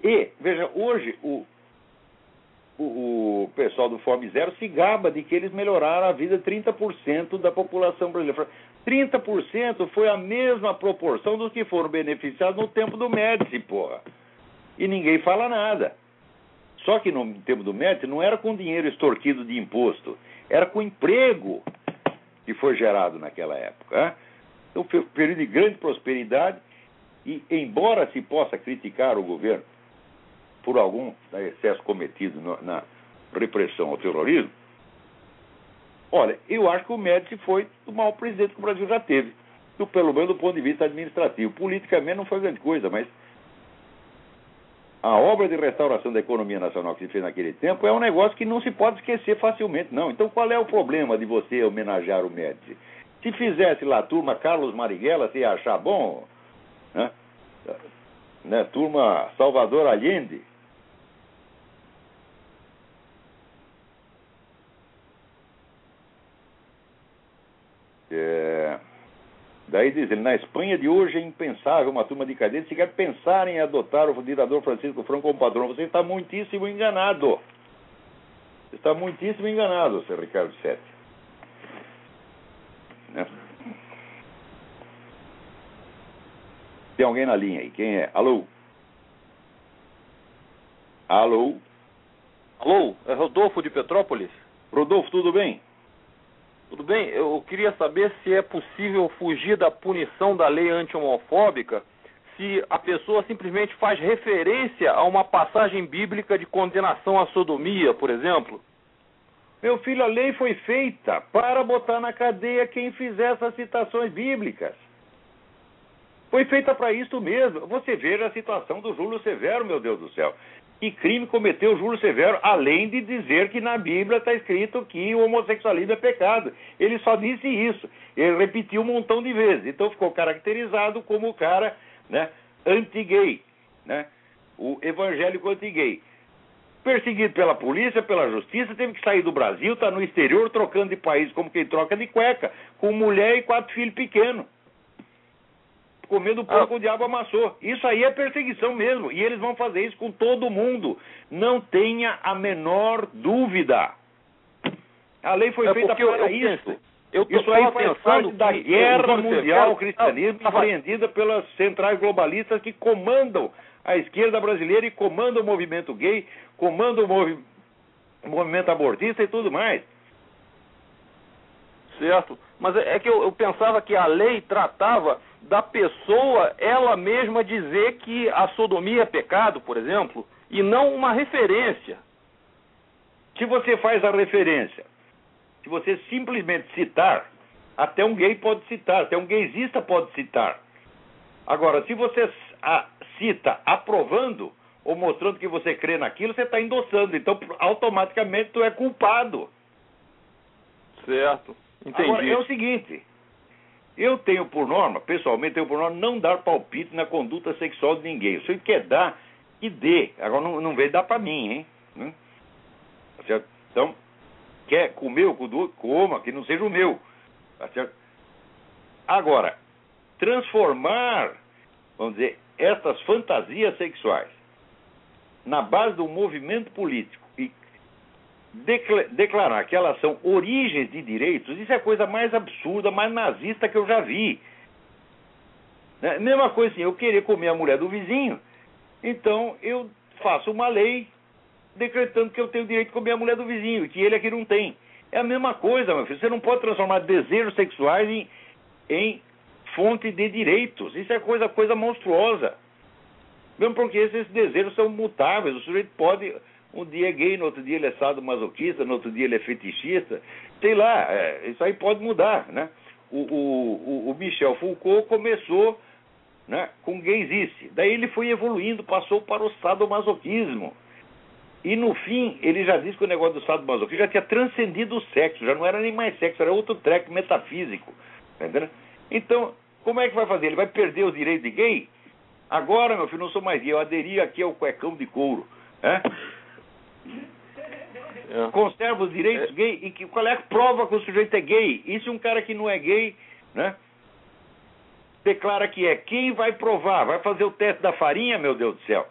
e, veja, hoje o, o, pessoal do Fome Zero se gaba de que eles melhoraram a vida de 30% da população brasileira. 30% foi a mesma proporção dos que foram beneficiados no tempo do Médici, porra. E ninguém fala nada. Só que no tempo do Médici não era com dinheiro extorquido de imposto, era com emprego que foi gerado naquela época. Né? Então foi um período de grande prosperidade e, embora se possa criticar o governo por algum né, excesso cometido no, na repressão ao terrorismo, olha, eu acho que o Médici foi o maior presidente que o Brasil já teve, do, pelo menos do ponto de vista administrativo. Politicamente não foi grande coisa, mas a obra de restauração da economia nacional que se fez naquele tempo é um negócio que não se pode esquecer facilmente, não. Então qual é o problema de você homenagear o Médici? Se fizesse lá a turma Carlos Marighella, você ia achar bom? Né? né, turma Salvador Allende. É, daí diz ele, na Espanha de hoje é impensável uma turma de cadetes sequer pensar em adotar o ditador Francisco Franco como padrão. Você está muitíssimo enganado. Está muitíssimo enganado, Sr. Ricardo Sete. Né? Tem alguém na linha aí? Quem é? Alô? Alô? Alô, é Rodolfo de Petrópolis? Rodolfo, tudo bem? Tudo bem? Eu queria saber se é possível fugir da punição da lei anti-homofóbica se a pessoa simplesmente faz referência a uma passagem bíblica de condenação à sodomia, por exemplo. Meu filho, a lei foi feita para botar na cadeia quem fizer essas citações bíblicas. Foi feita para isso mesmo. Você veja a situação do Júlio Severo, meu Deus do céu. Que crime cometeu Júlio Severo, além de dizer que na Bíblia está escrito que o homossexualismo é pecado. Ele só disse isso. Ele repetiu um montão de vezes. Então ficou caracterizado como o cara né, anti-gay, né, o evangélico anti-gay. Perseguido pela polícia, pela justiça, teve que sair do Brasil, está no exterior trocando de país como quem troca de cueca, com mulher e quatro filhos pequenos comendo pão ah. que o diabo amassou. Isso aí é perseguição mesmo. E eles vão fazer isso com todo mundo. Não tenha a menor dúvida. A lei foi é feita para eu, isso. Eu isso aí faz parte da guerra mundial ao cristianismo empreendida pelas centrais globalistas que comandam a esquerda brasileira e comandam o movimento gay, comandam o, movi o movimento abortista e tudo mais. Certo. Mas é, é que eu, eu pensava que a lei tratava da pessoa ela mesma dizer que a sodomia é pecado, por exemplo, e não uma referência. Se você faz a referência, se você simplesmente citar, até um gay pode citar, até um gaysista pode citar. Agora, se você cita aprovando ou mostrando que você crê naquilo, você está endossando. Então, automaticamente, tu é culpado. Certo. Entendi. Agora, é o seguinte: eu tenho por norma, pessoalmente, tenho por norma não dar palpite na conduta sexual de ninguém. Se ele quer dar, que dê. Agora não, não veio dar para mim, hein? Hum? Tá certo? Então, quer comer o cu coma, que não seja o meu. Tá certo? Agora, transformar, vamos dizer, estas fantasias sexuais na base do movimento político declarar que elas são origens de direitos, isso é a coisa mais absurda, mais nazista que eu já vi. Né? Mesma coisa assim, eu querer comer a mulher do vizinho, então eu faço uma lei decretando que eu tenho o direito de comer a mulher do vizinho e que ele aqui não tem. É a mesma coisa, meu filho. Você não pode transformar desejos sexuais em, em fonte de direitos. Isso é coisa, coisa monstruosa. Mesmo porque esses desejos são mutáveis. O sujeito pode um dia é gay, no outro dia ele é sadomasoquista, no outro dia ele é fetichista. Sei lá, é, isso aí pode mudar, né? O, o, o Michel Foucault começou né, com gaysice. Daí ele foi evoluindo, passou para o sadomasoquismo. E no fim, ele já disse que o negócio do sadomasoquismo já tinha transcendido o sexo, já não era nem mais sexo, era outro treco metafísico. Tá entendendo? Então, como é que vai fazer? Ele vai perder os direitos de gay? Agora, meu filho, não sou mais gay, eu aderi aqui ao cuecão de couro. Né? É. Conserva os direitos é. gay e que, qual é a prova que o sujeito é gay? E se um cara que não é gay, né? Declara que é. Quem vai provar? Vai fazer o teste da farinha, meu Deus do céu?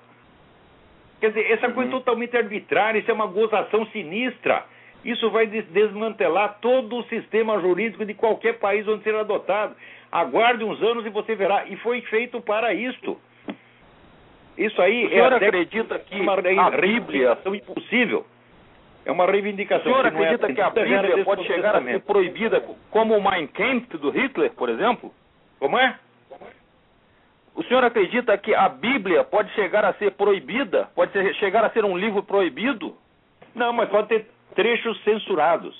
Quer dizer, essa uhum. coisa totalmente arbitrária, isso é uma gozação sinistra. Isso vai desmantelar todo o sistema jurídico de qualquer país onde será adotado. Aguarde uns anos e você verá. E foi feito para isto. Isso aí o senhor é acredita que uma a Bíblia impossível. É uma reivindicação. O senhor que acredita é que a Bíblia pode chegar a ser proibida como o Mein Kampf do Hitler, por exemplo? Como é? O senhor acredita que a Bíblia pode chegar a ser proibida? Pode ser, chegar a ser um livro proibido? Não, mas pode ter trechos censurados.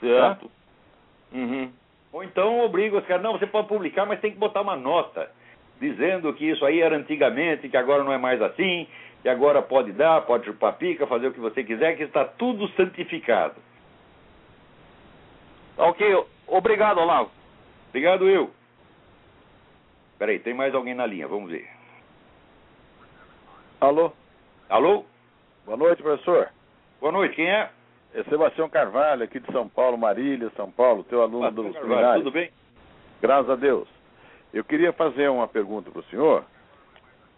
Certo. Tá? Uhum. Ou então obriga os caras, não, você pode publicar, mas tem que botar uma nota dizendo que isso aí era antigamente, que agora não é mais assim, que agora pode dar, pode chupar pica, fazer o que você quiser, que está tudo santificado. Ok, obrigado, Olavo. Obrigado eu. Peraí, tem mais alguém na linha, vamos ver. Alô? Alô? Boa noite, professor. Boa noite, quem é? É Sebastião Carvalho, aqui de São Paulo, Marília, São Paulo, teu aluno do Carvalho, seminário. Tudo bem? Graças a Deus. Eu queria fazer uma pergunta para o senhor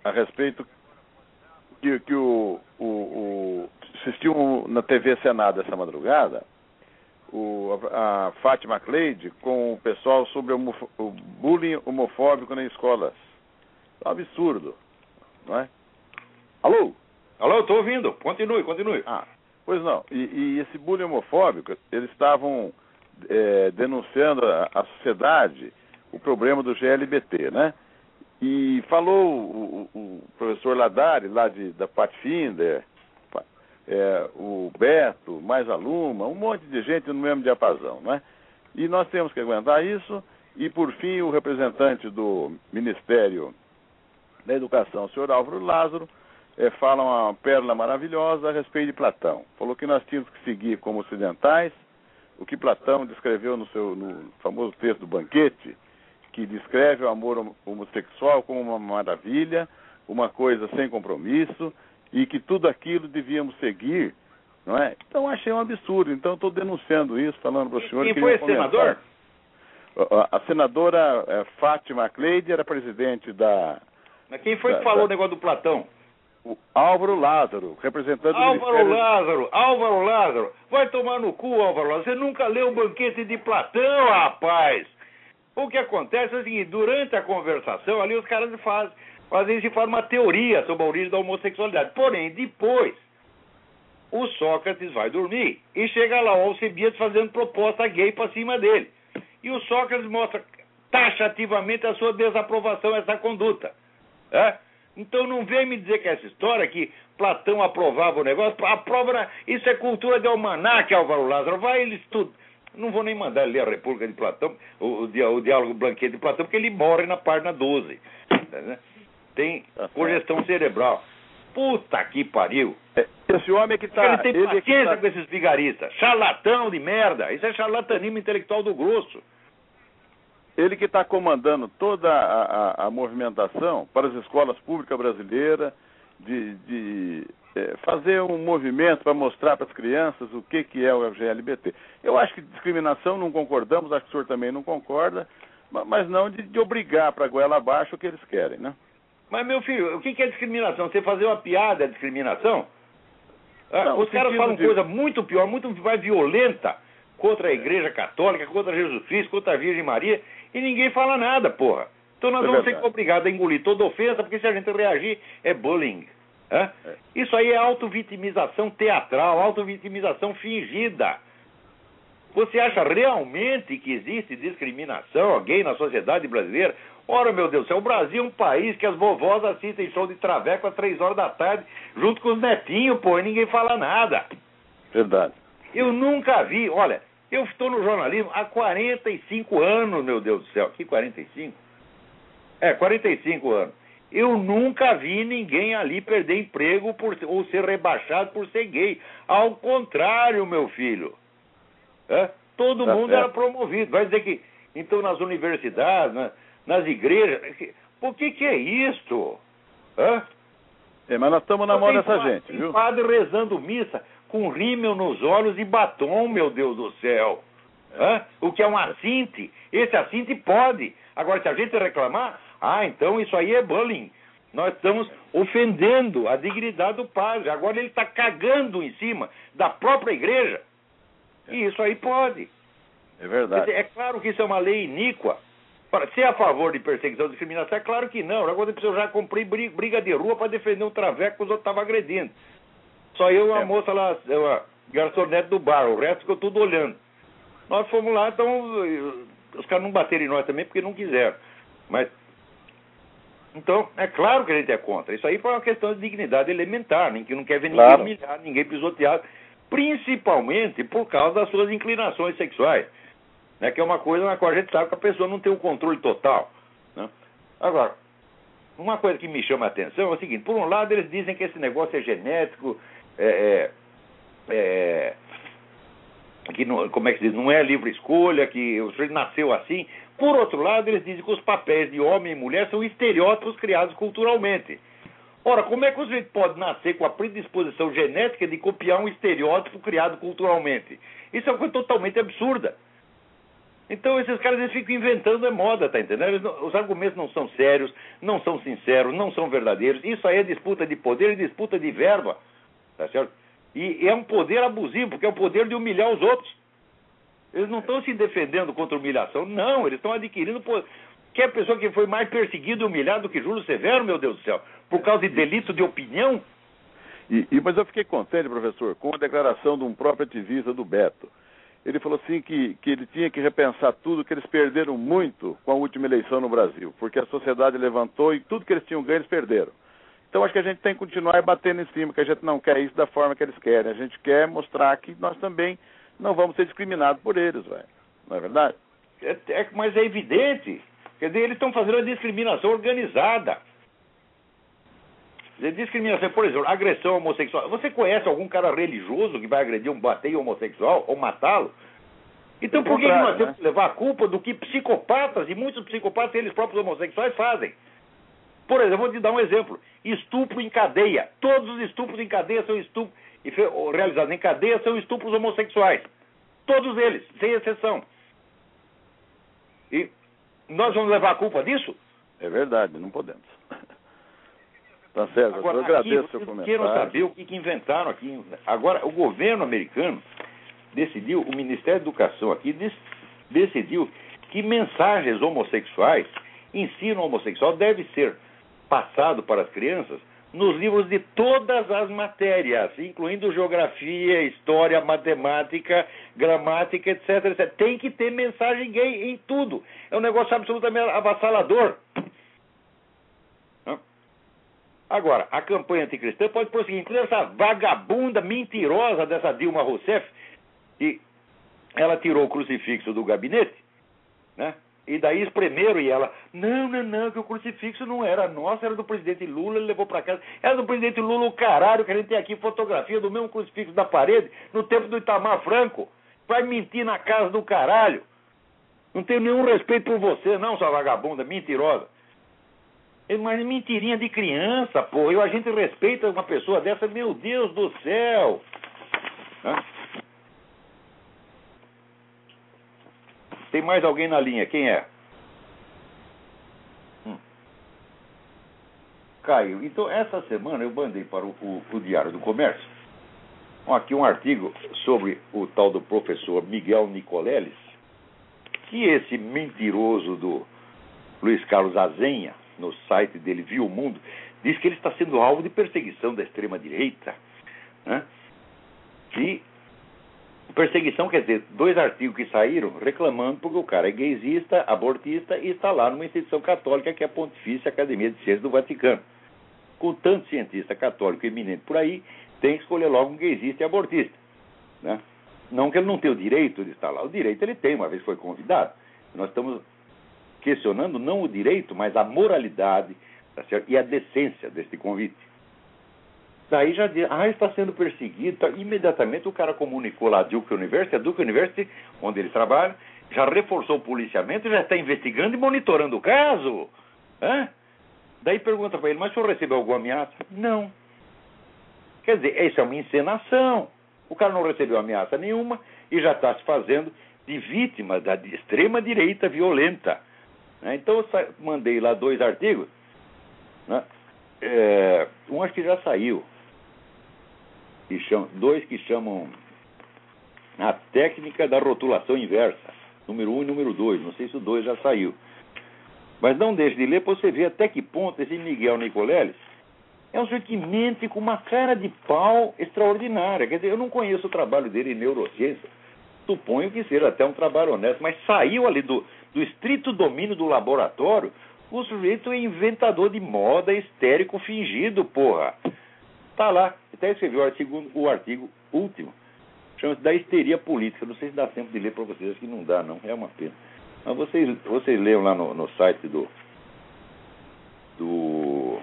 a respeito que, que o, o, o assistiu na TV Senado essa madrugada o, a, a Fátima Cleide com o pessoal sobre o, bullying homofóbico nas escolas. É um absurdo, não é? Alô? Alô, estou ouvindo. Continue, continue. Ah, pois não. E, e esse bullying homofóbico, eles estavam é, denunciando a, a sociedade o problema do GLBT, né? E falou o, o- professor Ladari, lá de, da Pathfinder, pa- é, o Beto, mais a Luma, um monte de gente no mesmo diapasão, né? E nós temos que aguentar isso. E, por fim, o representante do Ministério da Educação, o senhor Álvaro Lázaro, eh, fala uma pérola maravilhosa a respeito de Platão. Falou que nós tínhamos que seguir como ocidentais o que Platão descreveu no seu no famoso texto do Banquete, que descreve o amor hom- homossexual como uma maravilha, uma coisa sem compromisso, e que tudo aquilo devíamos seguir, não é? Então achei um absurdo. Então estou denunciando isso, falando para o senhor. Quem que foi esse comentar. senador? A, a senadora eh, Fátima Cleide era presidente da Mas Quem foi Tá, que falou tá. o negócio do Platão? o Álvaro Lázaro, representante do Álvaro Ministério... Lázaro, Álvaro Lázaro, vai tomar no cu, Álvaro Lázaro. Você nunca leu o banquete de Platão, rapaz. O que acontece é o seguinte, durante a conversação, ali os caras fazem, fazem de forma teoria sobre a origem da homossexualidade. Porém, depois, o Sócrates vai dormir e chega lá o Alcebiades fazendo proposta gay para cima dele. E o Sócrates mostra taxativamente a sua desaprovação a essa conduta. É? Então não vem me dizer que essa história que Platão aprovava o negócio, aprova, isso é cultura de almanaque, Álvaro Lázaro, vai ele estuda. Não vou nem mandar ele ler a República de Platão, o, o, diálogo Blanquete de Platão, porque ele morre na página 12. né? Tem Tá congestão cerebral. Puta que pariu. É, Esse homem que está... ele tem ele é que paciência tá- com esses vigaristas. Charlatão de merda. Isso é charlatanismo intelectual do grosso. ele que está comandando toda a, a- a movimentação para as escolas públicas brasileiras, de, de, eh, fazer um movimento para mostrar para as crianças o que, que é o GLBT. Eu acho que discriminação não concordamos, acho que o senhor também não concorda, ma- mas não de, de obrigar para a goela abaixo o que eles querem, né? Mas, meu filho, o que que é discriminação? Você fazer uma piada é discriminação? Ah, Não, os caras falam de- coisa muito pior, muito mais violenta contra a Igreja Católica, contra Jesus Cristo, contra a Virgem Maria, e ninguém fala nada, porra. Então nós É vamos verdade. ser obrigados a engolir toda ofensa, porque se a gente reagir, é bullying. Isso aí é autovitimização teatral, autovitimização fingida. Você acha realmente que existe discriminação gay na sociedade brasileira? Ora, meu Deus do céu, o Brasil é um país que as vovós assistem show de traveco às três horas da tarde, junto com os netinhos, pô, e ninguém fala nada. Verdade. Eu nunca vi, olha, eu estou no jornalismo há 45 anos, meu Deus do céu. Que 45? É, 45 anos. Eu nunca vi ninguém ali perder emprego por, ou ser rebaixado por ser gay. Ao contrário, meu filho. É? Todo Tá mundo certo. era promovido. Vai dizer que, então, nas universidades, na- nas igrejas. que- Por que, que é isto? Hã? É, mas nós estamos na mão dessa gente, viu? padre rezando missa com rímel nos olhos e batom, meu Deus do céu. Hã? O que é um assinte? Esse assinte pode. Agora, se a gente reclamar, ah, então isso aí é bullying. Nós estamos ofendendo a dignidade do padre. Agora ele está cagando em cima da própria igreja. E isso aí pode. É verdade. dizer, é claro que isso é uma lei iníqua. Para ser a favor de perseguição e discriminação, é claro que não. Agora eu já comprei bri- briga de rua para defender um traveco que os outros estavam agredindo. Só eu e uma É. moça lá, uma garçonete do bar, o resto ficou tudo olhando. Nós fomos lá, então eh, os caras não bateram em nós também porque não quiseram. Mas. Então, é claro que a gente é contra. Isso aí foi uma questão de dignidade elementar, nem que não quer ver ninguém Claro. humilhado, ninguém pisoteado, principalmente por causa das suas inclinações sexuais né, que é uma coisa na qual a gente sabe que a pessoa não tem um controle total. Né? Agora, uma coisa que me chama a atenção é o seguinte: por um lado, eles dizem que esse negócio é genético, é, é, é, que não, como é que se diz, não é livre escolha, que o sujeito nasceu assim. Por outro lado, eles dizem que os papéis de homem e mulher são estereótipos criados culturalmente. Ora, como é que o sujeito pode nascer com a predisposição genética de copiar um estereótipo criado culturalmente? Isso é uma coisa totalmente absurda. Então esses caras eles ficam inventando é moda, tá entendendo? Não, os argumentos não são sérios, não são sinceros, não são verdadeiros. Isso aí é disputa de poder e disputa de verba, tá certo? E é um poder abusivo, porque é o poder de humilhar os outros. Eles não estão se defendendo contra humilhação, não, eles estão adquirindo. Que é a pessoa que foi mais perseguida e humilhada do que Júlio Severo, meu Deus do céu, por causa de delito de opinião? E, e, mas eu fiquei contente, professor, com a declaração de um próprio ativista do Beto. Ele falou assim que, que ele tinha que repensar tudo, que eles perderam muito com a última eleição no Brasil, porque a sociedade levantou e tudo que eles tinham ganho eles perderam. Então acho que a gente tem que continuar batendo em cima, que a gente não quer isso da forma que eles querem. A gente quer mostrar que nós também não vamos ser discriminados por eles, velho. Não é verdade? É, é, mas é evidente. Quer dizer, eles estão fazendo uma discriminação organizada. Dizer, discriminação, por exemplo, agressão homossexual. Você conhece algum cara religioso que vai agredir um bater homossexual ou matá-lo? Então por que, nós temos né? que levar a culpa do que psicopatas, e muitos psicopatas eles próprios homossexuais fazem? Por exemplo, vou te dar um exemplo. Estupro em cadeia. Todos os estupros em cadeia são estupros realizados em cadeia são estupros homossexuais. Todos eles, sem exceção. E nós vamos levar a culpa disso? É verdade, não podemos. Tá certo, Agora, eu agradeço o seu comentário. Quero saber o que, que inventaram aqui. Agora, o governo americano decidiu, o Ministério da Educação aqui decidiu que mensagens homossexuais, ensino homossexual deve ser passado para as crianças nos livros de todas as matérias, incluindo geografia, história, matemática, gramática, etc, etc. Tem que ter mensagem gay em tudo. É um negócio absolutamente avassalador. Agora, a campanha anticristã pode prosseguir. Inclusive essa vagabunda mentirosa dessa Dilma Rousseff, e ela tirou o crucifixo do gabinete, né? E daí espremeram e ela, não, não, não, que o crucifixo não era nosso, era do presidente Lula, ele levou para casa. Era do presidente Lula o caralho, que a gente tem aqui fotografia do mesmo crucifixo da parede, no tempo do Itamar Franco. Vai mentir na casa do caralho. Não tenho nenhum respeito por você, não, sua vagabunda, mentirosa. Mas mentirinha de criança, pô. E a gente respeita uma pessoa dessa, meu Deus do céu. Hã? Tem mais alguém na linha? Quem é? Hum. Caio, então essa semana eu mandei para o, o, o Diário do Comércio aqui um artigo sobre o tal do professor Miguel Nicoleles, que esse mentiroso do Luiz Carlos Azenha, no site dele Viu o Mundo, diz que ele está sendo alvo de perseguição da extrema-direita. Né? E Perseguição quer dizer dois artigos que saíram reclamando porque o cara é gaysista, abortista e está lá numa instituição católica que é a Pontifícia Academia de Ciências do Vaticano. Com tanto cientista católico eminente por aí, tem que escolher logo um gaysista e abortista. Né? Não que ele não tenha o direito de estar lá. O direito ele tem, uma vez foi convidado. Nós estamos questionando não o direito, mas a moralidade tá e a decência deste convite. Daí já diz, ah, está sendo perseguido. Tá. Imediatamente o cara comunicou lá a Duke University, a Duke University, onde ele trabalha, já reforçou o policiamento, já está investigando e monitorando o caso. Hã? Daí pergunta para ele, mas o senhor recebeu alguma ameaça? Não. Quer dizer, isso é uma encenação. O cara não recebeu ameaça nenhuma e já está se fazendo de vítima da extrema direita violenta. Né? Então eu mandei lá dois artigos. Né? É, um acho que já saiu que chamam, dois que chamam a técnica da rotulação inversa, número um e número dois. Não sei se o dois já saiu. Mas não deixe de ler para você ver até que ponto esse Miguel Nicoleles é um sujeito que mente com uma cara de pau extraordinária. Quer dizer, eu não conheço o trabalho dele em neurociência. Suponho que seja até um trabalho honesto, mas saiu ali do, do estrito domínio do laboratório. O sujeito é inventador de moda histérico fingido, porra. Tá lá, até escreveu o artigo, o artigo último, chama-se da histeria política. Não sei se dá tempo de ler para vocês, acho que não dá, não, é uma pena. Mas vocês, vocês leiam lá no, no site do, do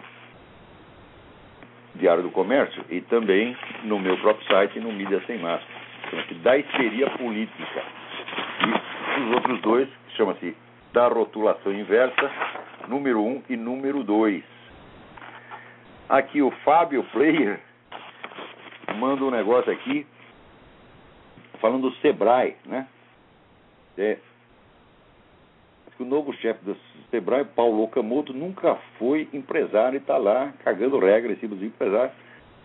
Diário do Comércio e também no meu próprio site, no Mídia Sem Máscara. chama-se da histeria política. E os outros dois, chama-se da rotulação inversa, número 1 um e número 2. Aqui o Fábio Player manda um negócio aqui falando do Sebrae, né? É, o novo chefe do Sebrae, Paulo Okamoto, nunca foi empresário e está lá cagando regra em cima dos empresários.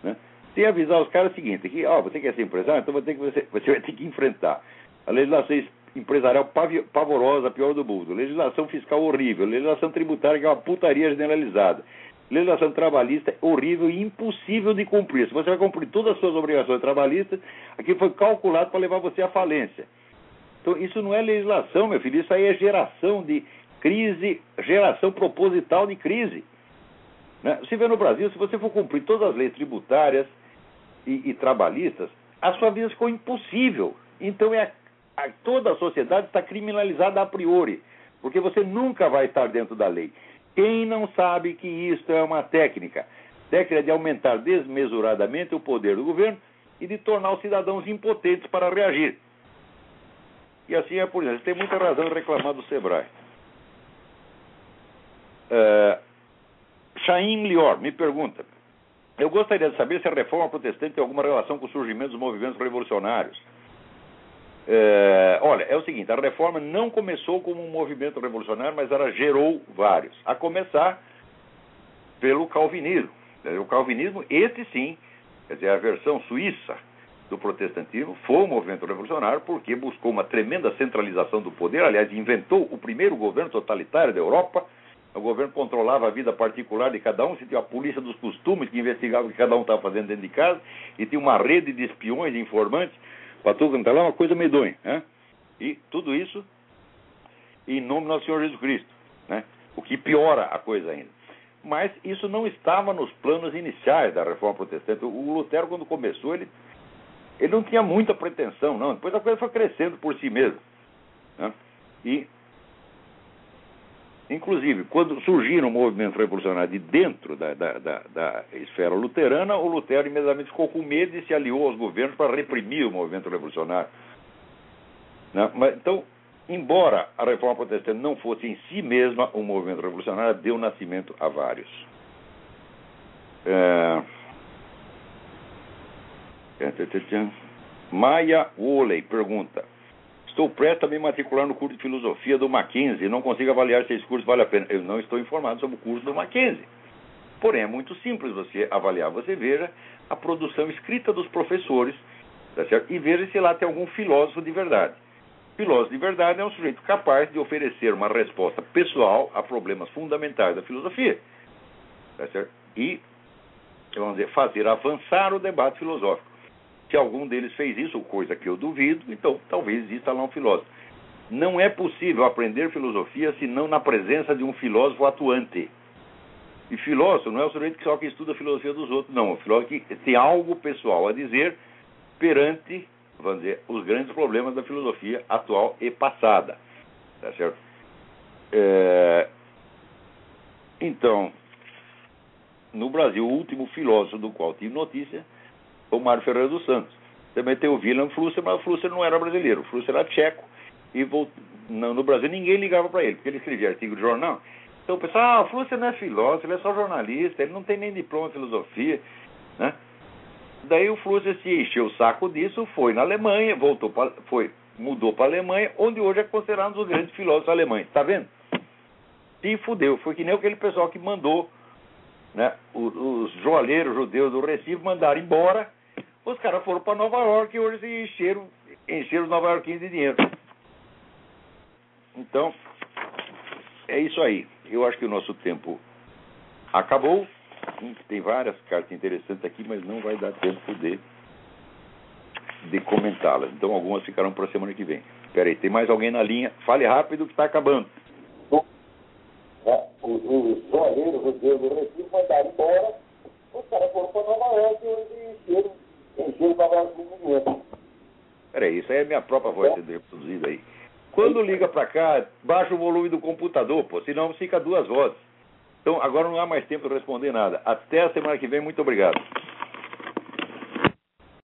Né? Tem que avisar os caras o seguinte, que ó, você quer ser empresário, então você, você, você vai ter que enfrentar a legislação empresarial pavorosa, a pior do mundo, legislação fiscal horrível, legislação tributária que é uma putaria generalizada, legislação trabalhista horrível e impossível de cumprir. Se você vai cumprir todas as suas obrigações trabalhistas, aquilo foi calculado para levar você à falência. Então, isso não é legislação, meu filho, isso aí é geração de crise, geração proposital de crise. Né? Você vê no Brasil, se você for cumprir todas as leis tributárias e, e trabalhistas, a sua vida ficou impossível. Então, é a, a, toda a sociedade está criminalizada a priori, porque você nunca vai estar dentro da lei. Quem não sabe que isso é uma técnica? Técnica de aumentar desmesuradamente o poder do governo e de tornar os cidadãos impotentes para reagir. E assim é por isso. Tem muita razão em reclamar do Sebrae. Uh, Chaim Lior me pergunta: Eu gostaria de saber se a reforma protestante tem alguma relação com o surgimento dos movimentos revolucionários. É, olha, é o seguinte: a reforma não começou como um movimento revolucionário, mas ela gerou vários. A começar pelo calvinismo. O calvinismo, esse sim, quer dizer, a versão suíça do protestantismo, foi um movimento revolucionário porque buscou uma tremenda centralização do poder. Aliás, inventou o primeiro governo totalitário da Europa. O governo controlava a vida particular de cada um, se tinha a polícia dos costumes que investigava o que cada um estava fazendo dentro de casa, e tinha uma rede de espiões e informantes quanto é lá, uma coisa medonha. Né? E tudo isso em nome do nosso Senhor Jesus Cristo, né? o que piora a coisa ainda. Mas isso não estava nos planos iniciais da reforma protestante. O Lutero, quando começou, ele ele não tinha muita pretensão, não. Depois a coisa foi crescendo por si mesmo. Né? E, inclusive, quando surgiram o movimento revolucionário de dentro da, da, da, da, esfera luterana, o Lutero imediatamente ficou com medo e se aliou aos governos para reprimir o movimento revolucionário. Né? Mas, então, embora a reforma protestante não fosse em si mesma um movimento revolucionário, deu nascimento a vários. É... Maia Woley pergunta: Estou prestes a me matricular no curso de filosofia do Mackenzie não consigo avaliar se esse curso vale a pena. Eu não estou informado sobre o curso do Mackenzie. Porém, é muito simples você avaliar. Você veja a produção escrita dos professores tá e veja se lá tem algum filósofo de verdade. Filósofo de verdade é um sujeito capaz de oferecer uma resposta pessoal a problemas fundamentais da filosofia. Tá? E, vamos dizer, fazer avançar o debate filosófico. Se algum deles fez isso, coisa que eu duvido, então talvez exista lá um filósofo. Não é possível aprender filosofia senão na presença de um filósofo atuante. E filósofo não é o sujeito que só que estuda a filosofia dos outros, não. O filósofo que tem algo pessoal a dizer perante, vamos dizer, os grandes problemas da filosofia atual e passada. Tá certo? É... Então, no Brasil, o último filósofo do qual tive notícia o Mário Ferreira dos Santos. Também tem o William Flusser, mas o Flusser não era brasileiro, o Flusser era tcheco. E volt... no Brasil ninguém ligava para ele, porque ele escrevia artigo de jornal. Então o pessoal, ah, o Flusser não é filósofo, ele é só jornalista, ele não tem nem diploma de filosofia. Né? Daí o Flusser se encheu o saco disso, foi na Alemanha, voltou pra, foi, mudou para a Alemanha, onde hoje é considerado um dos grandes filósofos alemães. Está vendo? Se fudeu. Foi que nem aquele pessoal que mandou né, os, os joalheiros judeus do Recife mandaram embora os caras foram para Nova York e hoje encheram, encheram os nova Yorkinos de dinheiro. Então, é isso aí. Eu acho que o nosso tempo acabou. Tem várias cartas interessantes aqui, mas não vai dar tempo de, de comentá-las. Então, algumas ficarão para a semana que vem. Espera aí, tem mais alguém na linha? Fale rápido que está acabando. Os joalheiros judeus do Recife mandaram embora, os caras foram para Nova York e encheram encher o cavalo com dinheiro. Peraí, isso aí é minha própria voz sendo reproduzida aí. Quando liga para cá, baixa o volume do computador, pô, senão fica duas vozes. Então, agora não há mais tempo de responder nada. Até a semana que vem, muito obrigado.